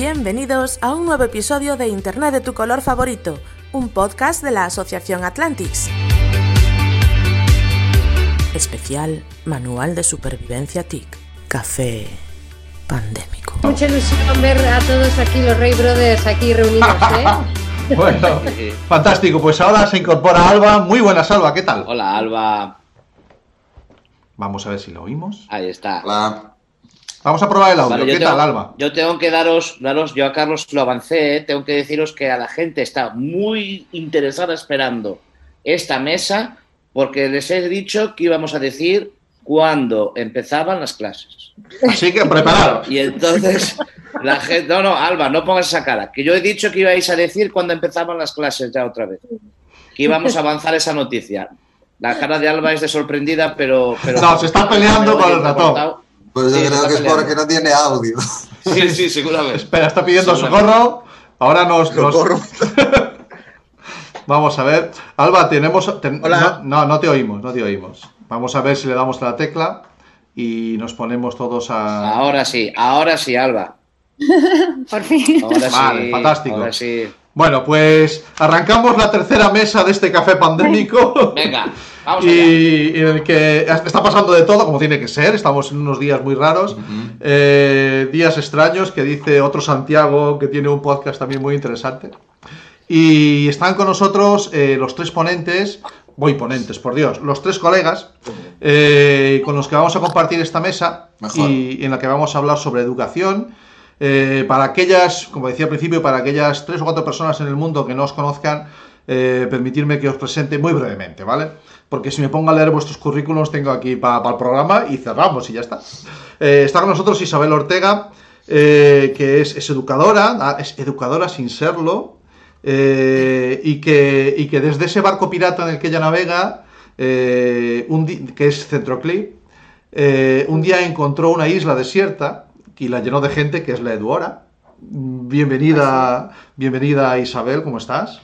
Bienvenidos a un nuevo episodio de Internet de tu color favorito, un podcast de la Asociación Atlantis. Especial Manual de Supervivencia TIC. Café pandémico. Mucha ilusión ver a todos aquí los Rey Brothers aquí reunidos, ¿eh? Bueno, fantástico. Pues ahora se incorpora Alba. Muy buenas, Alba. ¿Qué tal? Hola, Alba. Vamos a ver si lo oímos. Ahí está. Hola. Vamos a probar el audio. Vale, ¿Qué tengo- tal, Alba? Yo tengo que daros, daros, yo a Carlos lo avancé, ¿eh? tengo que deciros que a la gente está muy interesada esperando esta mesa porque les he dicho que íbamos a decir cuándo empezaban las clases. Así que prepararos. Y entonces la gente, no, no, Alba, no pongas esa cara, que yo he dicho que ibais a decir cuándo empezaban las clases ya otra vez, que íbamos a avanzar esa noticia. La cara de Alba es de sorprendida, pero... pero No, se está peleando con el ratón. Pues yo Sí, creo que es porque no tiene audio. Sí, sí, seguramente. Espera, está pidiendo socorro. Ahora nos. nos-. Vamos a ver. Alba, tenemos. ten- Hola. No, no, no te oímos, no te oímos. Vamos a ver si le damos a la tecla y nos ponemos todos a. Ahora sí, ahora sí, Alba. Por fin. Ahora Vale, sí. fantástico. Ahora sí. Bueno, pues arrancamos la tercera mesa de este café pandémico. Venga, vamos allá. y en el que está pasando de todo, como tiene que ser. Estamos en unos días muy raros, eh, días extraños, que dice otro Santiago, que tiene un podcast también muy interesante. Y están con nosotros eh, los tres ponentes, voy ponentes, por Dios, los tres colegas eh, con los que vamos a compartir esta mesa Mejor. y en la que vamos a hablar sobre educación. Eh, para aquellas, como decía al principio, para aquellas tres o cuatro personas en el mundo que no os conozcan, eh, permitirme que os presente muy brevemente, ¿vale? Porque si me pongo a leer vuestros currículums, tengo aquí para el programa y cerramos y ya está. Eh, está con nosotros Isabel Ortega, eh, que es, educadora, ah, es educadora sin serlo, y, que, desde ese barco pirata en el que ella navega, que es Centroclip, un día encontró una isla desierta y la llenó de gente, que es la Eduora. Bienvenida, bienvenida Isabel, ¿cómo estás?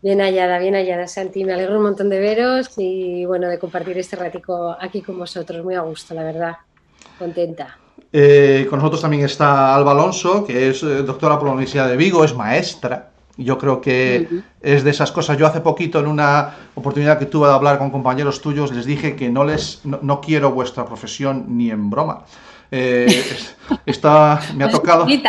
Bien hallada, bien hallada, Santi. Me alegro un montón de veros y bueno, de compartir este ratico aquí con vosotros. Muy a gusto, la verdad. Contenta. Eh, con nosotros también está Alba Alonso, que es eh, doctora por la Universidad de Vigo, es maestra. Yo creo que es de esas cosas. Yo hace poquito, en una oportunidad que tuve de hablar con compañeros tuyos, les dije que no les no, no quiero vuestra profesión ni en broma. Eh, es- está, me ha tocado. ¿eh?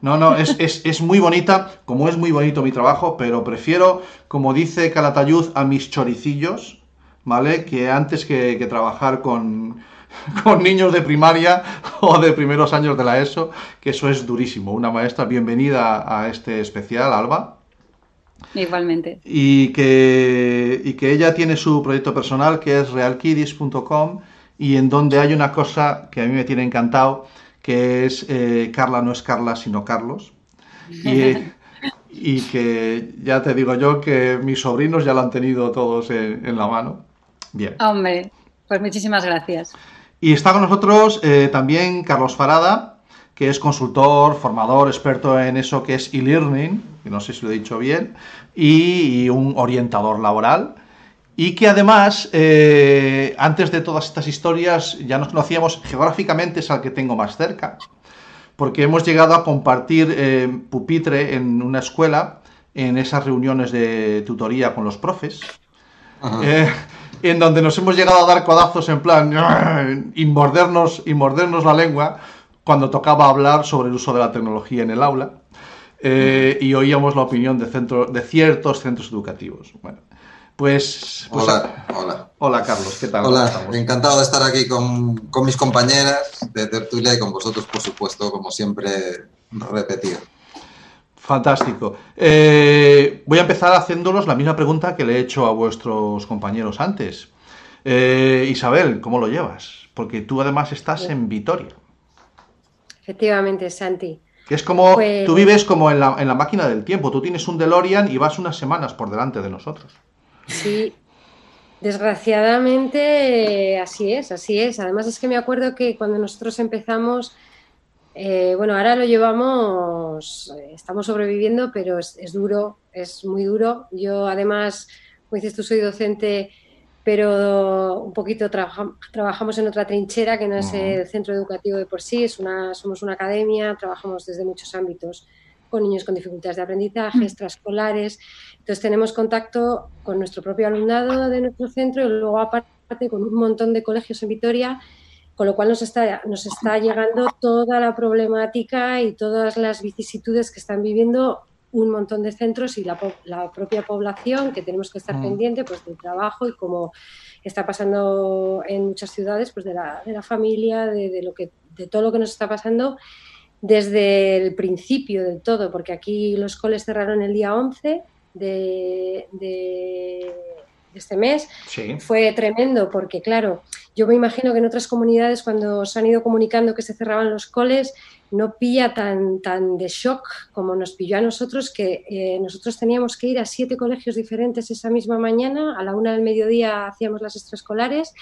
No, no, es, es, es muy bonita, como es muy bonito mi trabajo, pero prefiero, como dice Calatayud, a mis choricillos, ¿vale? Que antes que, que trabajar con, con niños de primaria o de primeros años de la ESO, que eso es durísimo. Una maestra, bienvenida a este especial, Alba. Igualmente. Y que, y que ella tiene su proyecto personal que es realkidis.com y en donde hay una cosa que a mí me tiene encantado, que es eh, Carla no es Carla, sino Carlos. Y, y que ya te digo yo que mis sobrinos ya lo han tenido todos en, en la mano. Bien. Hombre, pues muchísimas gracias. Y está con nosotros eh, también Carlos Farada, que es consultor, formador, experto en eso que es e-learning, que no sé si lo he dicho bien, y, y un orientador laboral. Y que además, eh, antes de todas estas historias, ya nos conocíamos geográficamente, es al que tengo más cerca, porque hemos llegado a compartir eh, pupitre en una escuela, en esas reuniones de tutoría con los profes. Eh, en donde nos hemos llegado a dar codazos en plan y mordernos, y mordernos la lengua cuando tocaba hablar sobre el uso de la tecnología en el aula y oíamos la opinión de, centro, de ciertos centros educativos. Bueno, pues, pues, Hola, hola. hola, Carlos, ¿qué tal? ¿Cómo Hola, encantado de estar aquí con, con mis compañeras de tertulia y con vosotros, por supuesto, como siempre, repetir. Fantástico. Eh, voy a empezar haciéndolos la misma pregunta que le he hecho a vuestros compañeros antes. Eh, Isabel, ¿cómo lo llevas? Porque tú además estás en Vitoria. efectivamente, Santi. Es como, Pues- tú vives como en la, en la máquina del tiempo, tú tienes un DeLorean y vas unas semanas por delante de nosotros. Sí, desgraciadamente eh, así es, así es. Además es que me acuerdo que cuando nosotros empezamos, eh, bueno, ahora lo llevamos, eh, estamos sobreviviendo, pero es, es duro, es muy duro. Yo además, como dices tú, soy docente, pero un poquito trabaja- trabajamos en otra trinchera que no es el centro educativo de por sí, es una, somos una academia, trabajamos desde muchos ámbitos con niños con dificultades de aprendizaje, extraescolares. Entonces tenemos contacto con nuestro propio alumnado de nuestro centro y luego aparte con un montón de colegios en Vitoria, con lo cual nos está, nos está llegando toda la problemática y todas las vicisitudes que están viviendo un montón de centros y la, propia población que tenemos que estar Mm. pendiente pues del trabajo y como está pasando en muchas ciudades pues de la, de la familia de, de lo que de todo lo que nos está pasando desde el principio del todo, porque aquí los coles cerraron el día 11 de, de- este mes. Sí. Fue tremendo porque, claro, yo me imagino que en otras comunidades cuando se han ido comunicando que se cerraban los coles, no pilla tan, tan de shock como nos pilló a nosotros, que eh, nosotros teníamos que ir a siete colegios diferentes esa misma mañana, a la una del mediodía hacíamos las extraescolares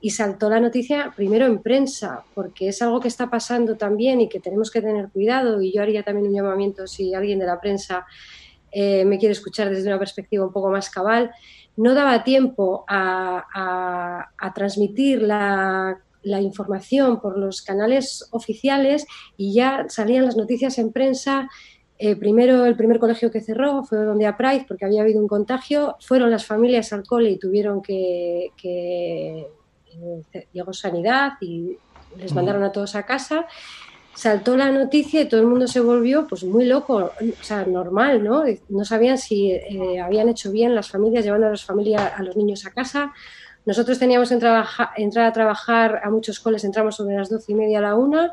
y saltó la noticia primero en prensa, porque es algo que está pasando también y que tenemos que tener cuidado. Y yo haría también un llamamiento si alguien de la prensa eh, me quiere escuchar desde una perspectiva un poco más cabal. No daba tiempo a, transmitir la, información por los canales oficiales y ya salían las noticias en prensa. Eh, primero, el primer colegio que cerró fue donde a Price, porque había habido un contagio. Fueron las familias al cole y tuvieron que, llegó sanidad y les mandaron a todos a casa. Saltó la noticia y todo el mundo se volvió pues muy loco, o sea, normal, ¿no? No sabían si eh, habían hecho bien las familias llevando a las familias a los niños a casa. Nosotros teníamos que trabaja- entrar a trabajar a muchos coles, entramos sobre las doce y media a la una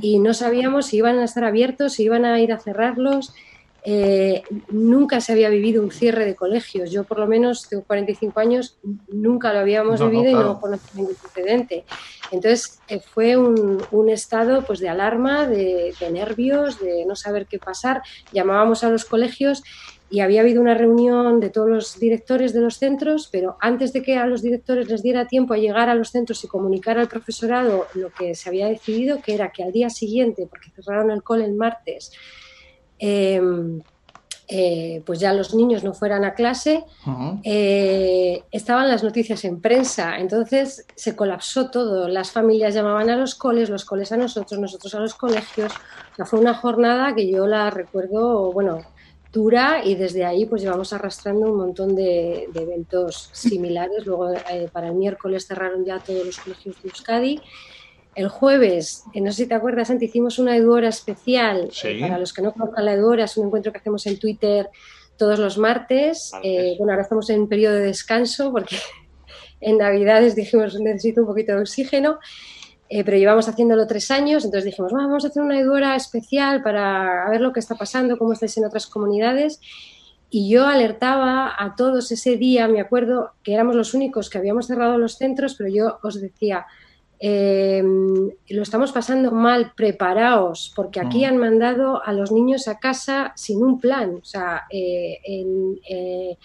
y no sabíamos si iban a estar abiertos, si iban a ir a cerrarlos. Eh, nunca se había vivido un cierre de colegios. Yo, por lo menos, tengo 45 años, nunca lo habíamos No, no, vivido y claro. no conozco ningún precedente. Entonces, eh, fue un, un estado pues, de alarma, de, de nervios, de no saber qué pasar. Llamábamos a los colegios y había habido una reunión de todos los directores de los centros, pero antes de que a los directores les diera tiempo a llegar a los centros y comunicar al profesorado lo que se había decidido, que era que al día siguiente, porque cerraron el cole el martes, eh, eh, pues ya los niños no fueran a clase, eh, estaban las noticias en prensa, entonces se colapsó todo. Las familias llamaban a los coles, los coles a nosotros, nosotros a los colegios. O sea, fue una jornada que yo la recuerdo, bueno, dura y desde ahí pues llevamos arrastrando un montón de, de eventos similares. Luego eh, para el miércoles cerraron ya todos los colegios de Euskadi. El jueves, eh, no sé si te acuerdas, Santi, hicimos una Eduora especial. Sí. Eh, para los que no conozcan la Eduora, es un encuentro que hacemos en Twitter todos los martes. Eh, bueno, ahora estamos en periodo de descanso porque en Navidades dijimos necesito un poquito de oxígeno, eh, pero llevamos haciéndolo tres años, entonces dijimos "Va, vamos a hacer una Eduora especial para ver lo que está pasando, cómo estáis en otras comunidades. Y yo alertaba a todos ese día, me acuerdo que éramos los únicos que habíamos cerrado los centros, pero yo os decía, eh, lo estamos pasando mal, preparaos, porque aquí Mm. han mandado a los niños a casa sin un plan. O sea, eh, en, eh,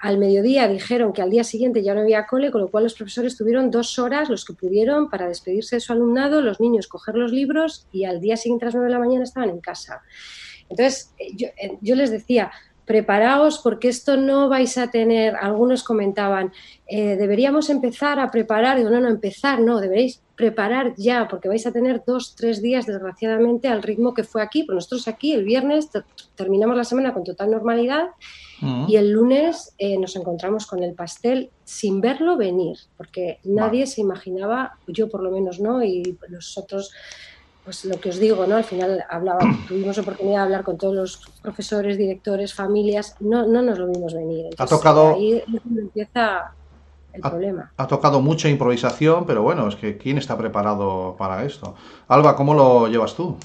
al mediodía dijeron que al día siguiente ya no había cole, con lo cual los profesores tuvieron dos horas, los que pudieron, para despedirse de su alumnado, los niños coger los libros y al día siguiente a las nueve de la mañana estaban en casa. Entonces, yo, yo les decía, preparaos porque esto no vais a tener, algunos comentaban, eh, deberíamos empezar a preparar, digo, no, no, empezar, no, deberéis preparar ya, porque vais a tener dos, tres días, desgraciadamente, al ritmo que fue aquí, pues nosotros aquí el viernes ter- terminamos la semana con total normalidad Ujú. y el lunes eh, nos encontramos con el pastel sin verlo venir, porque nadie se imaginaba, yo por lo menos no, y los otros, pues lo que os digo, ¿no? Al final hablaba, tuvimos oportunidad de hablar con todos los profesores, directores, familias, no, no nos lo vimos venir. Entonces, tocado- Ahí es donde empieza el Ha- problema. Ha tocado mucha improvisación, pero bueno, es que ¿quién está preparado para esto? Alba, ¿cómo lo llevas tú?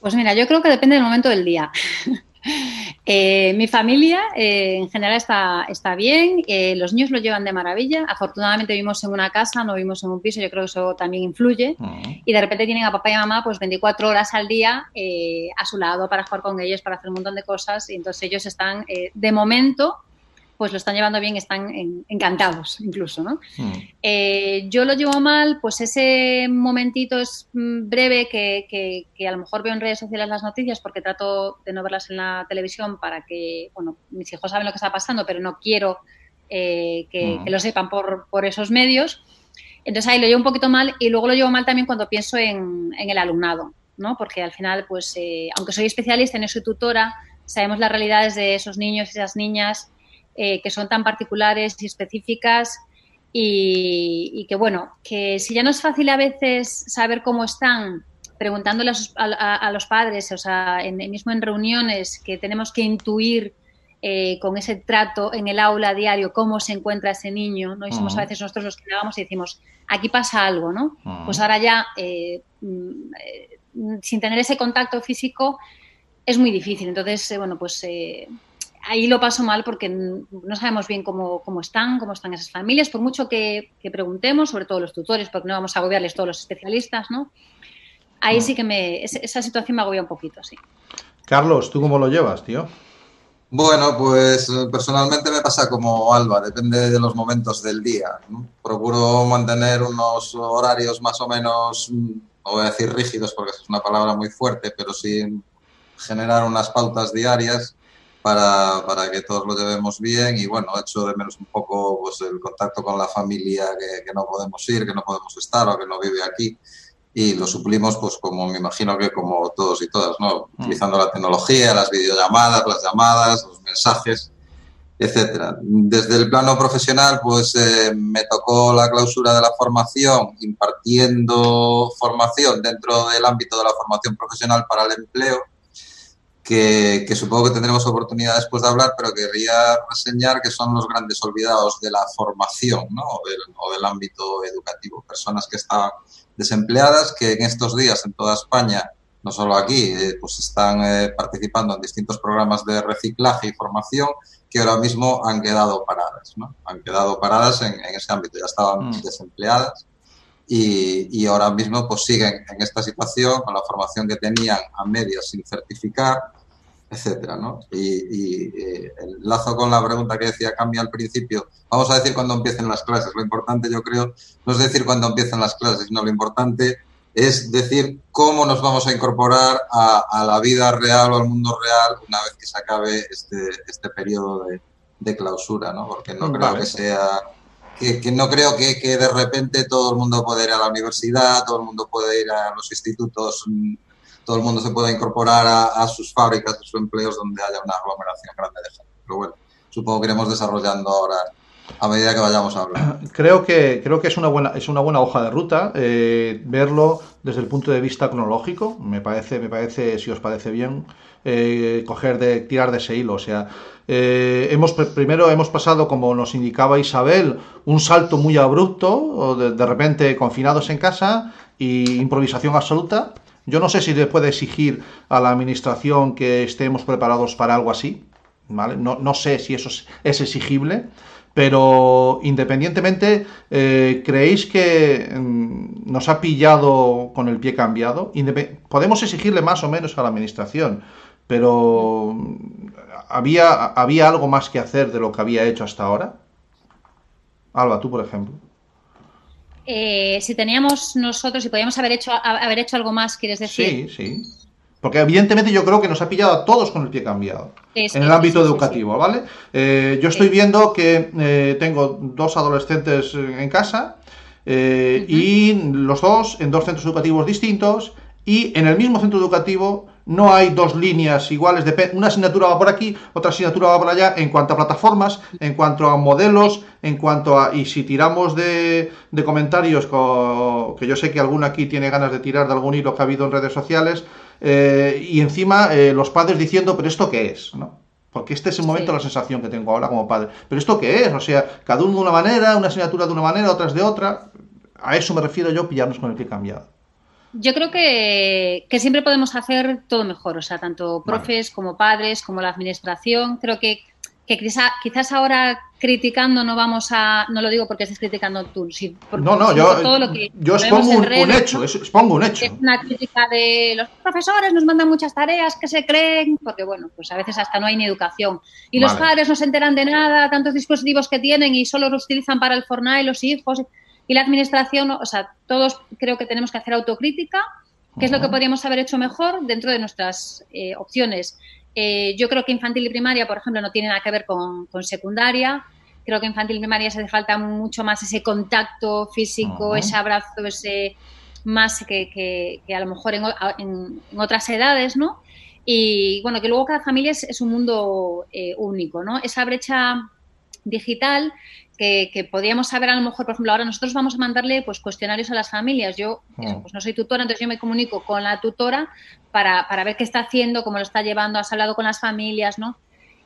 Pues mira, yo creo que depende del momento del día. Eh, mi familia eh, en general está, está bien, eh, los niños lo llevan de maravilla. Afortunadamente vivimos en una casa, no vivimos en un piso, yo creo que eso también influye. Y de repente tienen a papá y a mamá pues 24 horas al día a su lado para jugar con ellos, para hacer un montón de cosas. Y entonces ellos están, de momento, pues lo están llevando bien, están encantados incluso, ¿no? Mm. Eh, yo lo llevo mal, pues ese momentito es mm, breve que, que, a lo mejor veo en redes sociales las noticias porque trato de no verlas en la televisión para que, bueno, mis hijos saben lo que está pasando, pero no quiero eh, que, Mm. que lo sepan por, por esos medios. Entonces ahí lo llevo un poquito mal y luego lo llevo mal también cuando pienso en, en el alumnado, ¿no? Porque al final, pues, eh, aunque soy especialista en eso y tutora, sabemos las realidades de esos niños y esas niñas eh, que son tan particulares y específicas y, y, que, bueno, que si ya no es fácil a veces saber cómo están, preguntándole a, sus, a, a los padres, o sea, en, mismo en reuniones, que tenemos que intuir eh, con ese trato en el aula diario cómo se encuentra ese niño, ¿no? Y somos Ujú. a veces nosotros los que llegamos y decimos, aquí pasa algo, ¿no? Ujú. Pues ahora ya, eh, mm, sin tener ese contacto físico, es muy difícil. Entonces, eh, bueno, pues ahí lo paso mal porque no sabemos bien cómo, cómo están, cómo están esas familias, por mucho que, que preguntemos, sobre todo los tutores, porque no vamos a agobiarles todos los especialistas, ¿no? Ahí sí que me, esa situación me agobia un poquito, sí. Carlos, ¿tú cómo lo llevas, tío? Bueno, pues eh, personalmente me pasa como Alba, depende de los momentos del día. ¿no? Procuro mantener unos horarios más o menos, mm, no voy a decir rígidos porque es una palabra muy fuerte, pero sí generar unas pautas diarias para, para que todos lo llevemos bien y bueno, echo de menos un poco pues, el contacto con la familia que, que no podemos ir, que no podemos estar o que no vive aquí y lo suplimos pues como me imagino que como todos y todas, ¿no? Mm. Utilizando la tecnología, las videollamadas, las llamadas, los mensajes, etcétera. Desde el plano profesional, pues eh, me tocó la clausura de la formación impartiendo formación dentro del ámbito de la formación profesional para el empleo, que, que supongo que tendremos oportunidad después de hablar, pero querría reseñar que son los grandes olvidados de la formación ¿no? o, del, o del ámbito educativo. Personas que estaban desempleadas que en estos días en toda España, no solo aquí, eh, pues están eh, participando en distintos programas de reciclaje y formación que ahora mismo han quedado paradas, ¿no? Han quedado paradas en, en ese ámbito, ya estaban Mm. desempleadas y, y ahora mismo pues siguen en esta situación con la formación que tenían a medias sin certificar, etcétera, ¿no? Y, y, eh, enlazo con la pregunta que decía Cambia al principio. Vamos a decir cuándo empiecen las clases. Lo importante, yo creo, no es decir cuándo empiezan las clases, sino lo importante es decir cómo nos vamos a incorporar a, a la vida real o al mundo real una vez que se acabe este, este periodo de, de clausura, ¿no? Porque no creo que sea que, que no creo que, que de repente todo el mundo pueda ir a la universidad, todo el mundo puede ir a los institutos, todo el mundo se pueda incorporar a, a sus fábricas, a sus empleos donde haya una aglomeración grande de gente. Pero bueno, supongo que iremos desarrollando ahora a medida que vayamos hablando. Creo que, creo que es, una buena, es una buena hoja de ruta eh, verlo desde el punto de vista cronológico. Me parece, me parece si os parece bien, eh, coger de, tirar de ese hilo. O sea, eh, hemos, pr- primero hemos pasado, como nos indicaba Isabel, un salto muy abrupto, de, de repente confinados en casa y improvisación absoluta. Yo no sé si le puede exigir a la administración que estemos preparados para algo así. ¿vale? No, no sé si eso es, exigible, pero independientemente, eh, ¿creéis que mm, nos ha pillado con el pie cambiado? Podemos exigirle más o menos a la administración, pero mm, ¿había, ¿había algo más que hacer de lo que había hecho hasta ahora? Alba, tú por ejemplo. Eh, si teníamos nosotros, si podíamos haber hecho, haber hecho algo más, quieres decir. Sí, sí. Porque evidentemente yo creo que nos ha pillado a todos con el pie cambiado. Sí, sí, en el ámbito sí, educativo, ¿vale? Eh, yo estoy viendo que eh, tengo dos adolescentes en casa eh, y los dos en dos centros educativos distintos y en el mismo centro educativo no hay dos líneas iguales, depe- una asignatura va por aquí, otra asignatura va por allá en cuanto a plataformas, en cuanto a modelos, en cuanto a... Y si tiramos de, de comentarios, co- que yo sé que alguno aquí tiene ganas de tirar de algún hilo que ha habido en redes sociales, eh, y encima eh, los padres diciendo, pero ¿esto qué es? ¿no? Porque este es el momento Sí. la sensación que tengo ahora como padre. ¿Pero esto qué es? O sea, cada uno de una manera, una asignatura de una manera, otras de otra. A eso me refiero yo, pillarnos con el pie cambiado. Yo creo que, que, siempre podemos hacer todo mejor, o sea, tanto profes como padres, como la administración. Creo que que quizás ahora criticando no vamos a, no lo digo porque estés criticando tú, sí, no, no, yo, todo lo que yo expongo un, hecho, expongo un hecho. Es una crítica de los profesores nos mandan muchas tareas que se creen, porque bueno, pues a veces hasta no hay ni educación. Y los padres no se enteran de nada, tantos dispositivos que tienen y solo los utilizan para el Fortnite, los hijos. Y la administración, o sea, todos creo que tenemos que hacer autocrítica, qué es lo que podríamos haber hecho mejor dentro de nuestras eh, opciones. Eh, yo creo que infantil y primaria, por ejemplo, no tiene nada que ver con, secundaria. Creo que infantil y primaria se hace falta mucho más ese contacto físico, ese abrazo, ese más que, a lo mejor en, otras edades, ¿no? Y bueno, que luego cada familia es, un mundo eh, único, ¿no? Esa brecha digital que, podríamos saber a lo mejor, por ejemplo, ahora nosotros vamos a mandarle pues cuestionarios a las familias. Yo pues no soy tutora, entonces yo me comunico con la tutora para, para, ver qué está haciendo, cómo lo está llevando, has hablado con las familias, ¿no?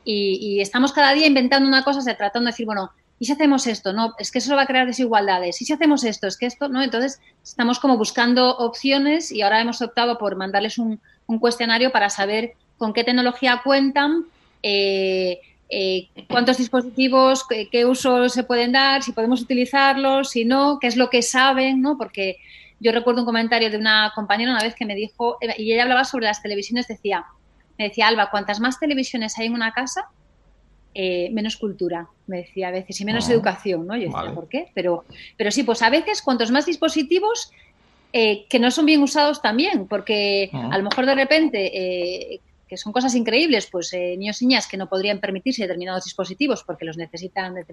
Y, estamos cada día inventando una cosa, tratando de decir, bueno, ¿y si hacemos esto? No, es que eso va a crear desigualdades. ¿Y si hacemos esto? Es que esto, ¿no? Entonces estamos como buscando opciones y ahora hemos optado por mandarles un, un cuestionario para saber con qué tecnología cuentan. Eh, eh, cuántos dispositivos, qué, uso se pueden dar, si podemos utilizarlos, si no, qué es lo que saben, ¿no? Porque yo recuerdo un comentario de una compañera una vez que me dijo, y ella hablaba sobre las televisiones, decía, me decía, Alba, cuantas más televisiones hay en una casa, eh, menos cultura, me decía a veces, y menos ah, educación, ¿no? Yo decía, ¿por qué? Pero, pero sí, pues a veces cuantos más dispositivos, eh, que no son bien usados también, porque ah. a lo mejor de repente que son cosas increíbles, pues eh, niños y niñas que no podrían permitirse determinados dispositivos porque los necesitan, a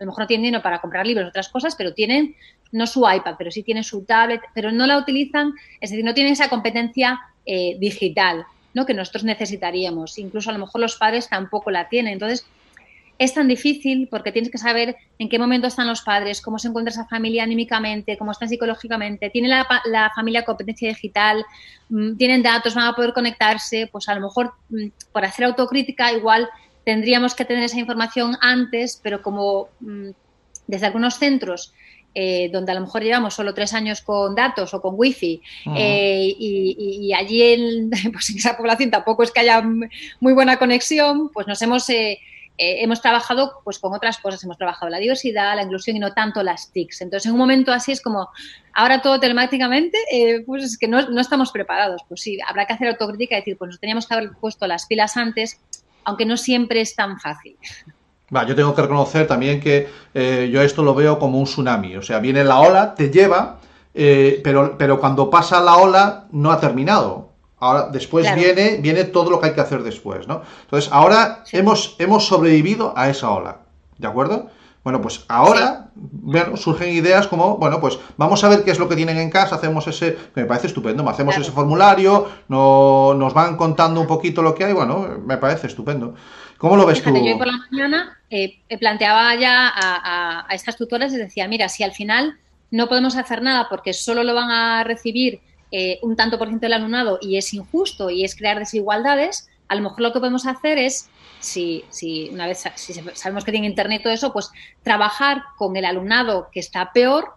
lo mejor no tienen dinero para comprar libros, otras cosas, pero tienen no su iPad, pero sí tienen su tablet, pero no la utilizan, es decir, no tienen esa competencia eh, digital ¿no? que nosotros necesitaríamos. Incluso a lo mejor los padres tampoco la tienen. Entonces, es tan difícil porque tienes que saber en qué momento están los padres, cómo se encuentra esa familia anímicamente, cómo están psicológicamente, tiene la, familia competencia digital, mm, tienen datos, van a poder conectarse, pues a lo mejor mm, por hacer autocrítica igual tendríamos que tener esa información antes, pero como mm, desde algunos centros eh, donde a lo mejor llevamos solo tres años con datos o con wifi eh, y, allí en, pues en esa población tampoco es que haya muy buena conexión, pues nos hemos eh, eh, hemos trabajado pues con otras cosas, hemos trabajado la diversidad, la inclusión y no tanto las TICs. Entonces, en un momento así es como, ahora todo telemáticamente, eh, pues es que no, estamos preparados. Pues sí, habrá que hacer autocrítica y decir, pues nos teníamos que haber puesto las pilas antes, aunque no siempre es tan fácil. Va, yo tengo que reconocer también que eh, yo esto lo veo como un tsunami. O sea, viene la ola, te lleva, pero, pero cuando pasa la ola no ha terminado. Ahora, después viene, viene todo lo que hay que hacer después, ¿no? Entonces, ahora hemos, hemos sobrevivido a esa ola, ¿de acuerdo? Bueno, pues ahora surgen ideas como, bueno, pues vamos a ver qué es lo que tienen en casa, hacemos ese, que me parece estupendo, hacemos ese formulario, no, nos van contando un poquito lo que hay, bueno, me parece estupendo. ¿Cómo lo ves tú? Yo por la mañana eh, planteaba ya a, a estas tutoras y decía, mira, si al final no podemos hacer nada porque solo lo van a recibir eh, un tanto por ciento del alumnado y es injusto y es crear desigualdades, a lo mejor lo que podemos hacer es, si, si una vez si sabemos que tiene internet todo eso, pues trabajar con el alumnado que está peor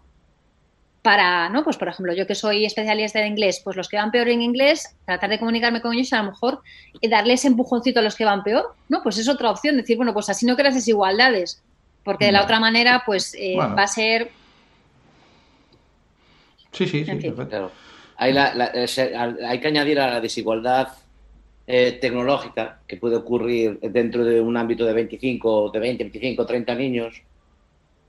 para, ¿no? Pues por ejemplo, yo que soy especialista de inglés, pues los que van peor en inglés, tratar de comunicarme con ellos y a lo mejor darles empujoncito a los que van peor, ¿no? Pues es otra opción, decir, bueno, pues así no creas desigualdades, porque de la otra manera, pues eh, va a ser... Sí, sí, sí, perfecto. Hay, que añadir a la desigualdad eh, tecnológica que puede ocurrir dentro de un ámbito de 25, de 20, 25, 30 niños,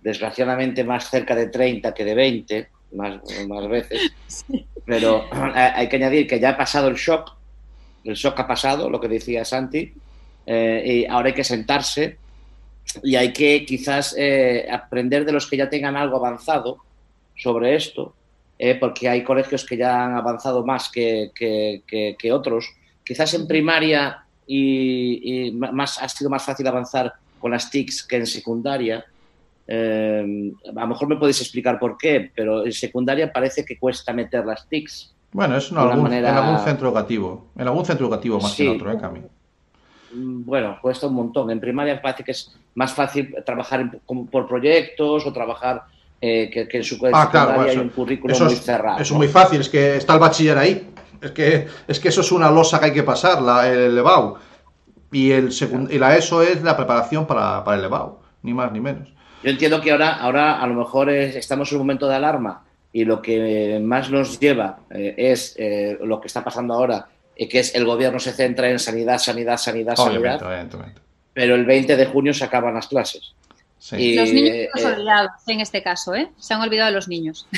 desgraciadamente más cerca de 30 que de 20, más, más veces. Pero hay que añadir que ya ha pasado el shock, el shock ha pasado, lo que decía Santi, eh, y ahora hay que sentarse y hay que quizás eh, aprender de los que ya tengan algo avanzado sobre esto eh, porque hay colegios que ya han avanzado más que, otros. Quizás en primaria y, más, ha sido más fácil avanzar con las TICs que en secundaria. Eh, a lo mejor me podéis explicar por qué, pero en secundaria parece que cuesta meter las TICs. Bueno, es en algún, en algún centro educativo. En algún centro educativo más que en otro, ¿eh, Cami? Mm, bueno, cuesta un montón. En primaria parece que es más fácil trabajar por proyectos o trabajar eh, que, que en su Ah, claro, secundaria bueno, hay un currículum muy es, cerrado. eso es ¿no? muy fácil, es que está el bachiller ahí. Es que, es que eso es una losa que hay que pasar, la, el EBAU. Y, el secund- y la ESO es la preparación para, para el EBAU, ni más ni menos. Yo entiendo que ahora, ahora a lo mejor es- estamos en un momento de alarma y lo que más nos lleva eh, es eh, lo que está pasando ahora, eh, que es el gobierno se centra en sanidad, sanidad, sanidad, Obviamente, sanidad, pero el 20 de junio se acaban las clases. Sí, Y, Los niños eh, son eh, olvidados en este caso, ¿eh? Se han olvidado de los niños.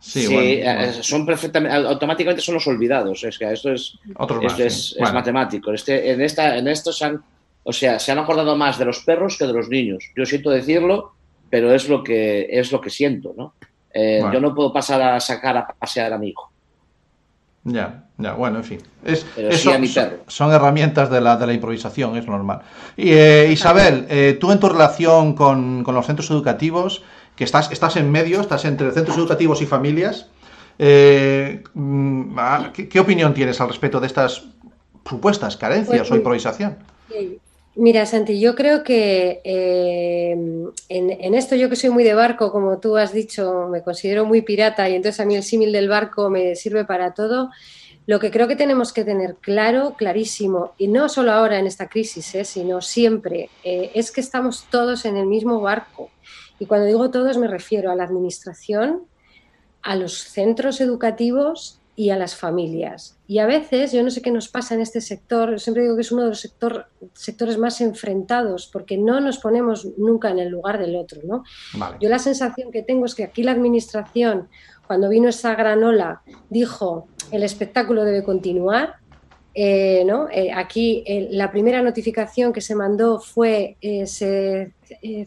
sí, Sí, bueno, eh, bueno. son perfectamente, automáticamente son los olvidados. Es que esto es, Otros más, esto es, sí. es Bueno. matemático. Este, en, esta, en esto se han, o sea, se han acordado más de los perros que de los niños. Yo siento decirlo, pero es lo que, es lo que siento, ¿no? Eh, Bueno. Yo no puedo pasar a sacar a pasear a mi hijo. Ya, ya, bueno, en fin. Es, Pero es- sí a son, mi son- perro. son herramientas de la, de la improvisación, es normal. Y eh, Isabel, eh, tú en tu relación con, con los centros educativos, que estás, estás en medio, estás entre centros educativos y familias, eh, mm, ah, ¿qué, qué opinión tienes al respecto de estas supuestas carencias Pues, o improvisación? Mira, Santi, yo creo que eh, en, en esto yo que soy muy de barco, como tú has dicho, me considero muy pirata y entonces a mí el símil del barco me sirve para todo. Lo que creo que tenemos que tener claro, clarísimo, y no solo ahora en esta crisis, eh, sino siempre, eh, es que estamos todos en el mismo barco. Y cuando digo todos me refiero a la administración, a los centros educativos y a las familias. Y a veces, yo no sé qué nos pasa en este sector, yo siempre digo que es uno de los sector, sectores más enfrentados, porque no nos ponemos nunca en el lugar del otro. ¿no? Vale. Yo la sensación que tengo es que aquí la administración, cuando vino esa gran ola, dijo el espectáculo debe continuar. Eh, ¿no? Eh, aquí eh, la primera notificación que se mandó fue se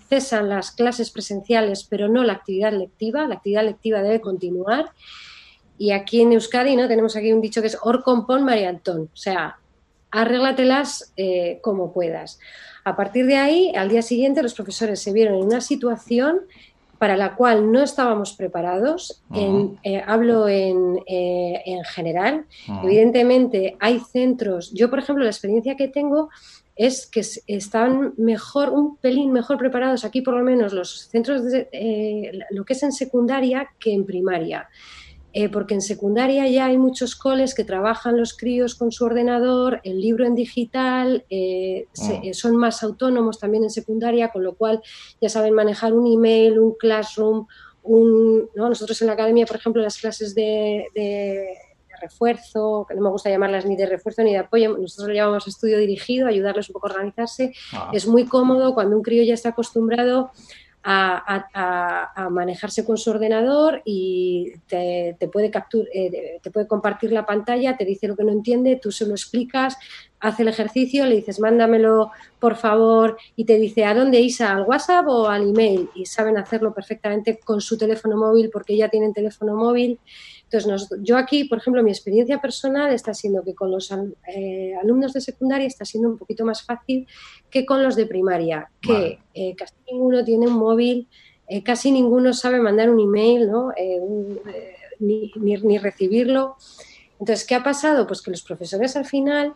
cesan las clases presenciales, pero no la actividad lectiva. La actividad lectiva debe continuar. Y aquí en Euskadi no tenemos aquí un dicho que es or compón Mariantón, o sea, arréglatelas como puedas. A partir de ahí, al día siguiente, los profesores se vieron en una situación para la cual no estábamos preparados. En- eh, hablo en, eh, en general. Evidentemente, hay centros. Yo, por ejemplo, la experiencia que tengo es que están mejor, un pelín mejor preparados aquí, por lo menos, los centros de eh, lo que es en secundaria que en primaria. Eh, porque en secundaria ya hay muchos coles que trabajan los críos con su ordenador, el libro en digital, eh, se- Mm. eh, son más autónomos también en secundaria, con lo cual ya saben manejar un email, un classroom, un, ¿no? nosotros en la academia, por ejemplo, las clases de, de- de refuerzo, que no me gusta llamarlas ni de refuerzo ni de apoyo, nosotros lo llamamos estudio dirigido, ayudarles un poco a organizarse, Ah, es muy cómodo cuando un crío ya está acostumbrado a, manejarse con su ordenador y te, te puede captur- eh, te puede compartir la pantalla, te dice lo que no entiende, tú se lo explicas, hace el ejercicio, le dices mándamelo por favor y te dice a dónde Isa, al WhatsApp o al email y saben hacerlo perfectamente con su teléfono móvil porque ya tienen teléfono móvil. Entonces, nos- yo aquí, por ejemplo, mi experiencia personal está siendo que con los eh, alumnos de secundaria está siendo un poquito más fácil que con los de primaria, que Vale. eh, casi ninguno tiene un móvil, eh, casi ninguno sabe mandar un email, ¿no? Un- ni, ni- ni recibirlo. Entonces, ¿qué ha pasado? Pues que los profesores al final,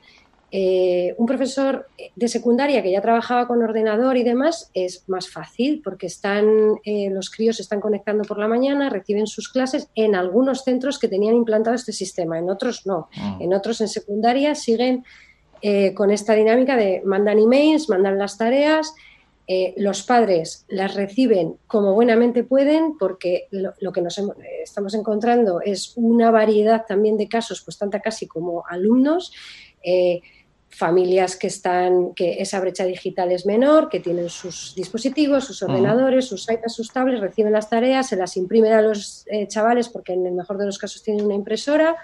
eh, un profesor de secundaria que ya trabajaba con ordenador y demás, es más fácil porque están, eh, los críos se están conectando por la mañana, reciben sus clases en algunos centros que tenían implantado este sistema, en otros no. mm. En otros en secundaria siguen eh, con esta dinámica de mandan emails, mandan las tareas, los padres las reciben como buenamente pueden porque lo, lo que nos hemos- estamos encontrando es una variedad también de casos, pues tanta casi como alumnos. eh, familias que están, que esa brecha digital es menor, que tienen sus dispositivos, sus ordenadores, sus iPads, sus tablets, reciben las tareas, se las imprimen a los eh, chavales porque en el mejor de los casos tienen una impresora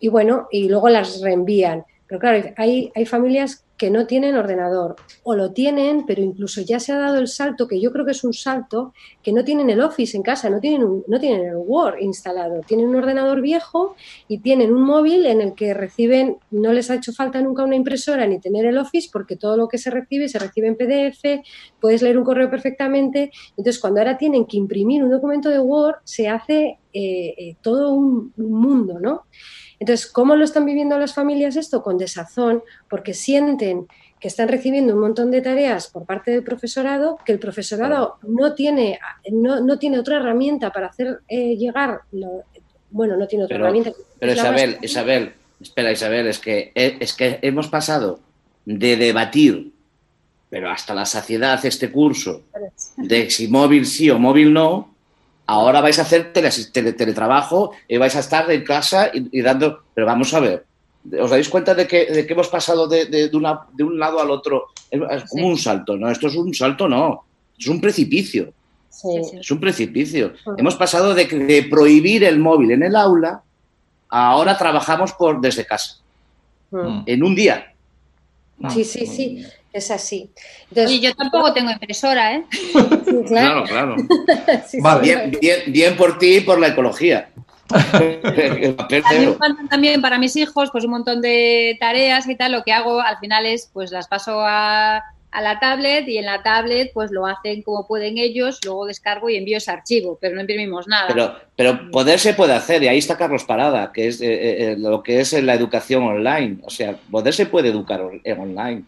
y bueno, y luego las reenvían. Pero claro, hay, hay familias que no tienen ordenador o lo tienen, pero incluso ya se ha dado el salto, que yo creo que es un salto, que no tienen el Office en casa, no tienen, un- no tienen el Word instalado, tienen un ordenador viejo y tienen un móvil en el que reciben, no les ha hecho falta nunca una impresora ni tener el Office porque todo lo que se recibe se recibe en PDF, puedes leer un correo perfectamente. Entonces, cuando ahora tienen que imprimir un documento de Word, se hace eh, eh, todo un, un mundo, ¿no? Entonces, ¿cómo lo están viviendo las familias esto? Con desazón, porque sienten que están recibiendo un montón de tareas por parte del profesorado, que el profesorado no tiene, no, no tiene otra herramienta para hacer eh, llegar, lo, bueno, no tiene otra Pero, herramienta. pero Isabel, Isabel, espera Isabel, es que, eh, es que hemos pasado de debatir, pero hasta la saciedad este curso, de si móvil sí o móvil no, ahora vais a hacer tele- tele- teletrabajo y vais a estar en casa y, y dando... Pero vamos a ver, ¿os dais cuenta de que, de que hemos pasado de, de- de una- de un lado al otro? Es, como Sí. un salto, ¿no? Esto es un salto, no. Es un precipicio. Sí. Es un precipicio. Hemos pasado de prohibir el móvil en el aula a ahora trabajamos por desde casa, Mm. en un día. Sí, sí, sí, es así. Entonces, Oye, yo tampoco tengo impresora, ¿eh? sí, Claro, claro. claro. Sí, sí, Vale. Bien, bien, bien por ti y por la ecología. También para mis hijos pues un montón de tareas y tal. Lo que hago al final es pues las paso a, a la tablet y en la tablet pues lo hacen como pueden ellos, luego descargo y envío ese archivo, pero no imprimimos nada. Pero, pero poder se puede hacer, y ahí está Carlos Parada, que es eh, eh, eh, lo que es la educación online. O sea, poder se puede educar on- online.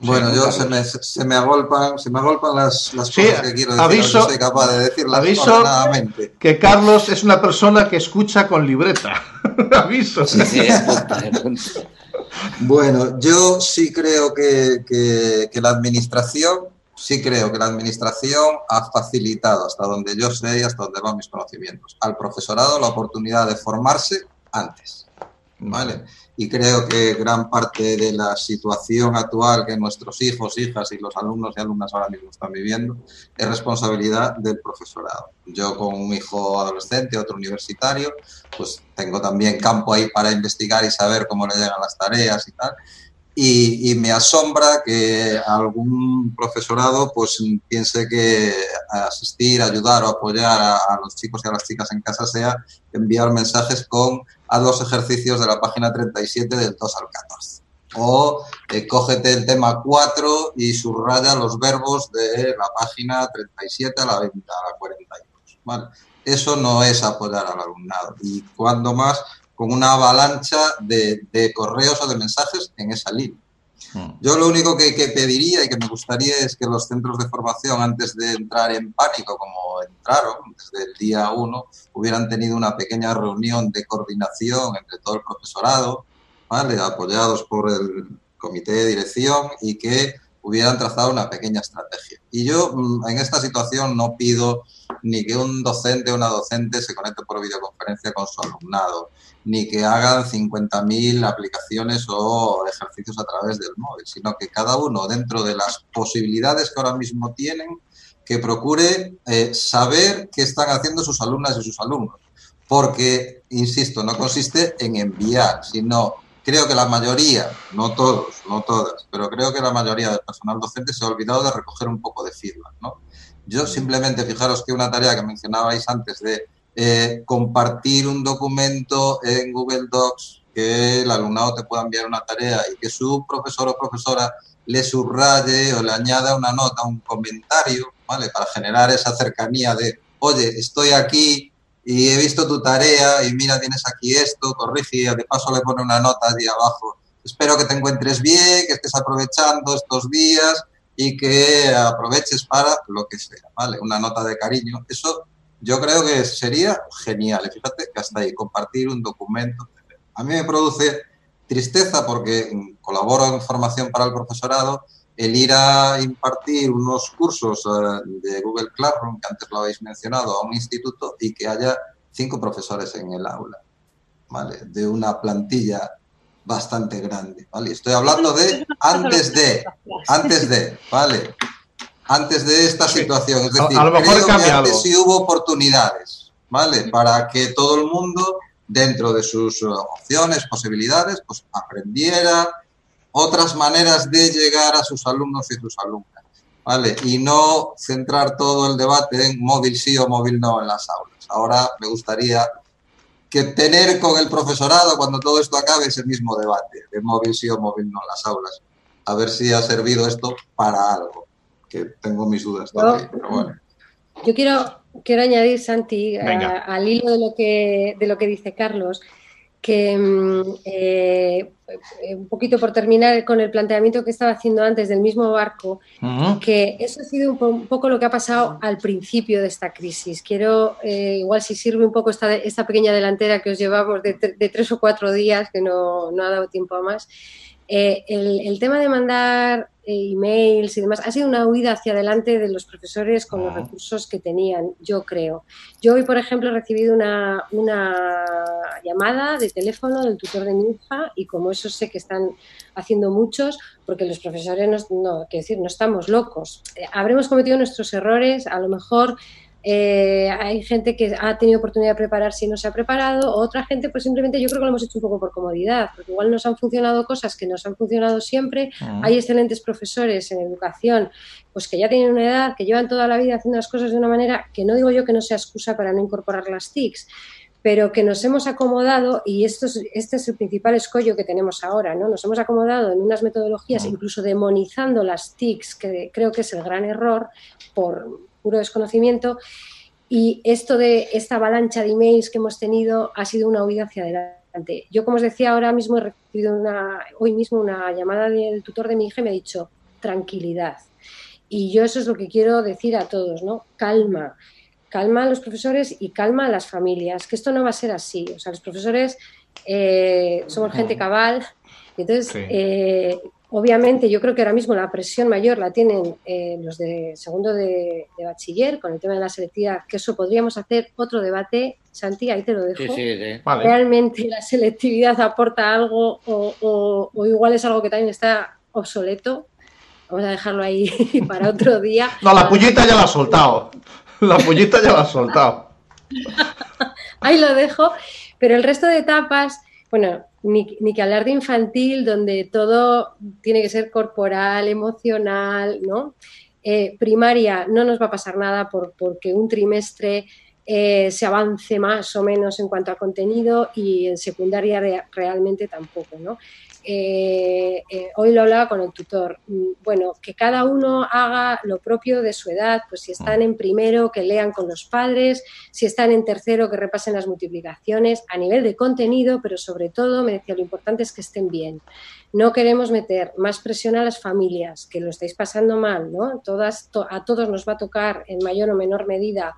Bueno, yo se me, se me agolpan, se me agolpan las, las Sí, cosas que quiero decir, aviso- si soy capaz de decirlas aviso-. Que Carlos es una persona que escucha con libreta. Aviso. Sí. Bueno, yo sí creo que, que- que la administración, sí creo que la administración ha facilitado, hasta donde yo sé y hasta donde van mis conocimientos, al profesorado la oportunidad de formarse antes. ¿Vale? Y creo que gran parte de la situación actual que nuestros hijos, hijas y los alumnos y alumnas ahora mismo están viviendo es responsabilidad del profesorado. Yo con un hijo adolescente, otro universitario, pues tengo también campo ahí para investigar y saber cómo le llegan las tareas y tal. Y, y me asombra que algún profesorado pues piense que asistir, ayudar o apoyar a, a los chicos y a las chicas en casa sea enviar mensajes con haz los ejercicios de la página 37 del 2 al 14. O eh, cógete el tema 4 y subraya los verbos de la página 37 a la 20, a la 42. ¿vale? Eso no es apoyar al alumnado. Y cuando más con una avalancha de, de correos o de mensajes en esa línea. Yo lo único que, pediría y que me gustaría es que los centros de formación, antes de entrar en pánico como entraron desde el día uno, hubieran tenido una pequeña reunión de coordinación entre todo el profesorado, ¿vale? apoyados por el comité de dirección y que hubieran trazado una pequeña estrategia. Y yo mm, en esta situación no pido ni que un docente o una docente se conecte por videoconferencia con su alumnado, ni que hagan 50.000 aplicaciones o ejercicios a través del móvil, sino que cada uno dentro de las posibilidades que ahora mismo tienen, que procure eh, saber qué están haciendo sus alumnas y sus alumnos. Porque, insisto, no consiste en enviar, sino creo que la mayoría, no todos, no todas, pero creo que la mayoría del personal docente se ha olvidado de recoger un poco de feedback, ¿no? Yo simplemente, fijaros que una tarea que mencionabais antes de eh, compartir un documento en Google Docs, que el alumnado te pueda enviar una tarea y que su profesor o profesora le subraye o le añada una nota, un comentario, ¿vale? Para generar esa cercanía de, oye, estoy aquí y he visto tu tarea y mira, tienes aquí esto, corrige y de paso le pone una nota allí abajo. Espero que te encuentres bien, que estés aprovechando estos días y que aproveches para lo que sea, ¿vale? Una nota de cariño. Eso yo creo que sería genial. Y fíjate que hasta ahí, compartir un documento. A mí me produce tristeza porque colaboro en formación para el profesorado, el ir a impartir unos cursos de Google Classroom, que antes lo habéis mencionado, a un instituto y que haya cinco profesores en el aula, ¿vale? De una plantilla bastante grande, ¿vale? Estoy hablando de antes de, antes de, ¿vale? Antes de esta situación, es decir, a, a lo mejor creo que antes algo. sí hubo oportunidades, ¿vale? Para que todo el mundo, dentro de sus opciones, posibilidades, pues aprendiera otras maneras de llegar a sus alumnos y sus alumnas, ¿vale? Y no centrar todo el debate en móvil sí o móvil no en las aulas. Ahora me gustaría que tener con el profesorado cuando todo esto acabe ese mismo debate de móvil sí o móvil no en las aulas. A ver si ha servido esto para algo, que tengo mis dudas todavía, pero bueno. Yo quiero, quiero añadir, Santi, a, al hilo de lo, que, de lo que dice Carlos, que mm, eh, un poquito por terminar con el planteamiento que estaba haciendo antes del mismo barco, que eso ha sido un, poco lo que ha pasado al principio de esta crisis. Quiero, eh, igual si sirve un poco esta, esta pequeña delantera que os llevamos de, tres o cuatro días, que no, no ha dado tiempo a más, eh, el, tema de mandar eh, emails y demás ha sido una huida hacia adelante de los profesores con los ah. recursos que tenían, yo creo. Yo hoy, por ejemplo, he recibido una, llamada de teléfono del tutor de mi hija y como eso sé que están haciendo muchos, porque los profesores no, no, decir, no estamos locos. Eh, habremos cometido nuestros errores, a lo mejor eh, hay gente que ha tenido oportunidad de prepararse y no se ha preparado, otra gente pues simplemente yo creo que lo hemos hecho un poco por comodidad, porque igual nos han funcionado cosas que nos han funcionado siempre, ah. hay excelentes profesores en educación pues que ya tienen una edad, que llevan toda la vida haciendo las cosas de una manera que no digo yo que no sea excusa para no incorporar las TICs, pero que nos hemos acomodado, y esto es, este es el principal escollo que tenemos ahora, ¿no? Nos hemos acomodado en unas metodologías, incluso demonizando las TICs, que creo que es el gran error por, puro desconocimiento. Y esto de esta avalancha de emails que hemos tenido ha sido una huida hacia adelante. Yo, como os decía, ahora mismo he recibido una, hoy mismo una llamada del tutor de mi hija y me ha dicho tranquilidad. Y yo eso es lo que quiero decir a todos, ¿no? Calma. Calma a los profesores y calma a las familias, que esto no va a ser así. O sea, los profesores eh, somos gente cabal, entonces eh, Obviamente, yo creo que ahora mismo la presión mayor la tienen eh, los de segundo de, bachiller con el tema de la selectividad, que eso podríamos hacer otro debate. Santi, ahí te lo dejo. ¿Realmente la selectividad aporta algo o, igual es algo que también está obsoleto? Vamos a dejarlo ahí para otro día. No, la pullita ya la ha soltado. La pullita ya la ha soltado. ahí lo dejo. Pero el resto de etapas, bueno, ni, ni, que hablar de infantil, donde todo tiene que ser corporal, emocional, ¿no? Eh, primaria no nos va a pasar nada por, porque un trimestre eh, se avance más o menos en cuanto a contenido y en secundaria realmente tampoco, ¿no? Eh, eh, hoy lo hablaba con el tutor, mm, bueno, que cada uno haga lo propio de su edad, pues si están en primero, que lean con los padres, si están en tercero, que repasen las multiplicaciones a nivel de contenido, pero sobre todo, me decía, lo importante es que estén bien. No queremos meter más presión a las familias, que lo estáis pasando mal, ¿no? Todas, a todos nos va a tocar en mayor o menor medida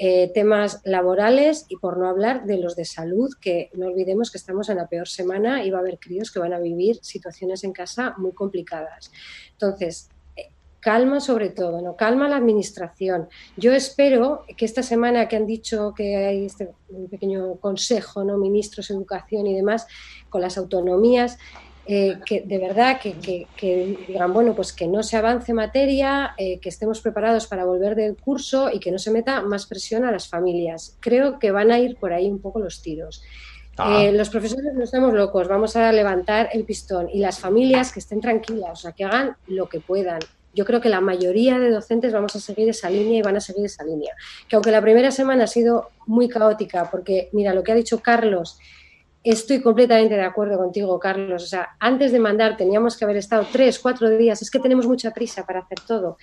eh, temas laborales y por no hablar de los de salud, que no olvidemos que estamos en la peor semana y va a haber críos que van a vivir situaciones en casa muy complicadas. Entonces, eh, calma sobre todo, ¿no? Calma la administración. Yo espero que esta semana que han dicho que hay este pequeño consejo, ¿no? Ministros, educación y demás, con las autonomías, eh, que de verdad que, digan, bueno, pues que no se avance materia, eh, que estemos preparados para volver del curso y que no se meta más presión a las familias. Creo que van a ir por ahí un poco los tiros. Ah. Eh, los profesores no estamos locos, vamos a levantar el pistón y las familias que estén tranquilas, o sea, que hagan lo que puedan. Yo creo que la mayoría de docentes vamos a seguir esa línea y van a seguir esa línea. Que aunque la primera semana ha sido muy caótica, porque mira, lo que ha dicho Carlos, Estoy completamente de acuerdo contigo, Carlos. O sea, antes de mandar teníamos que haber estado tres, cuatro días. Es que tenemos mucha prisa para hacer todo.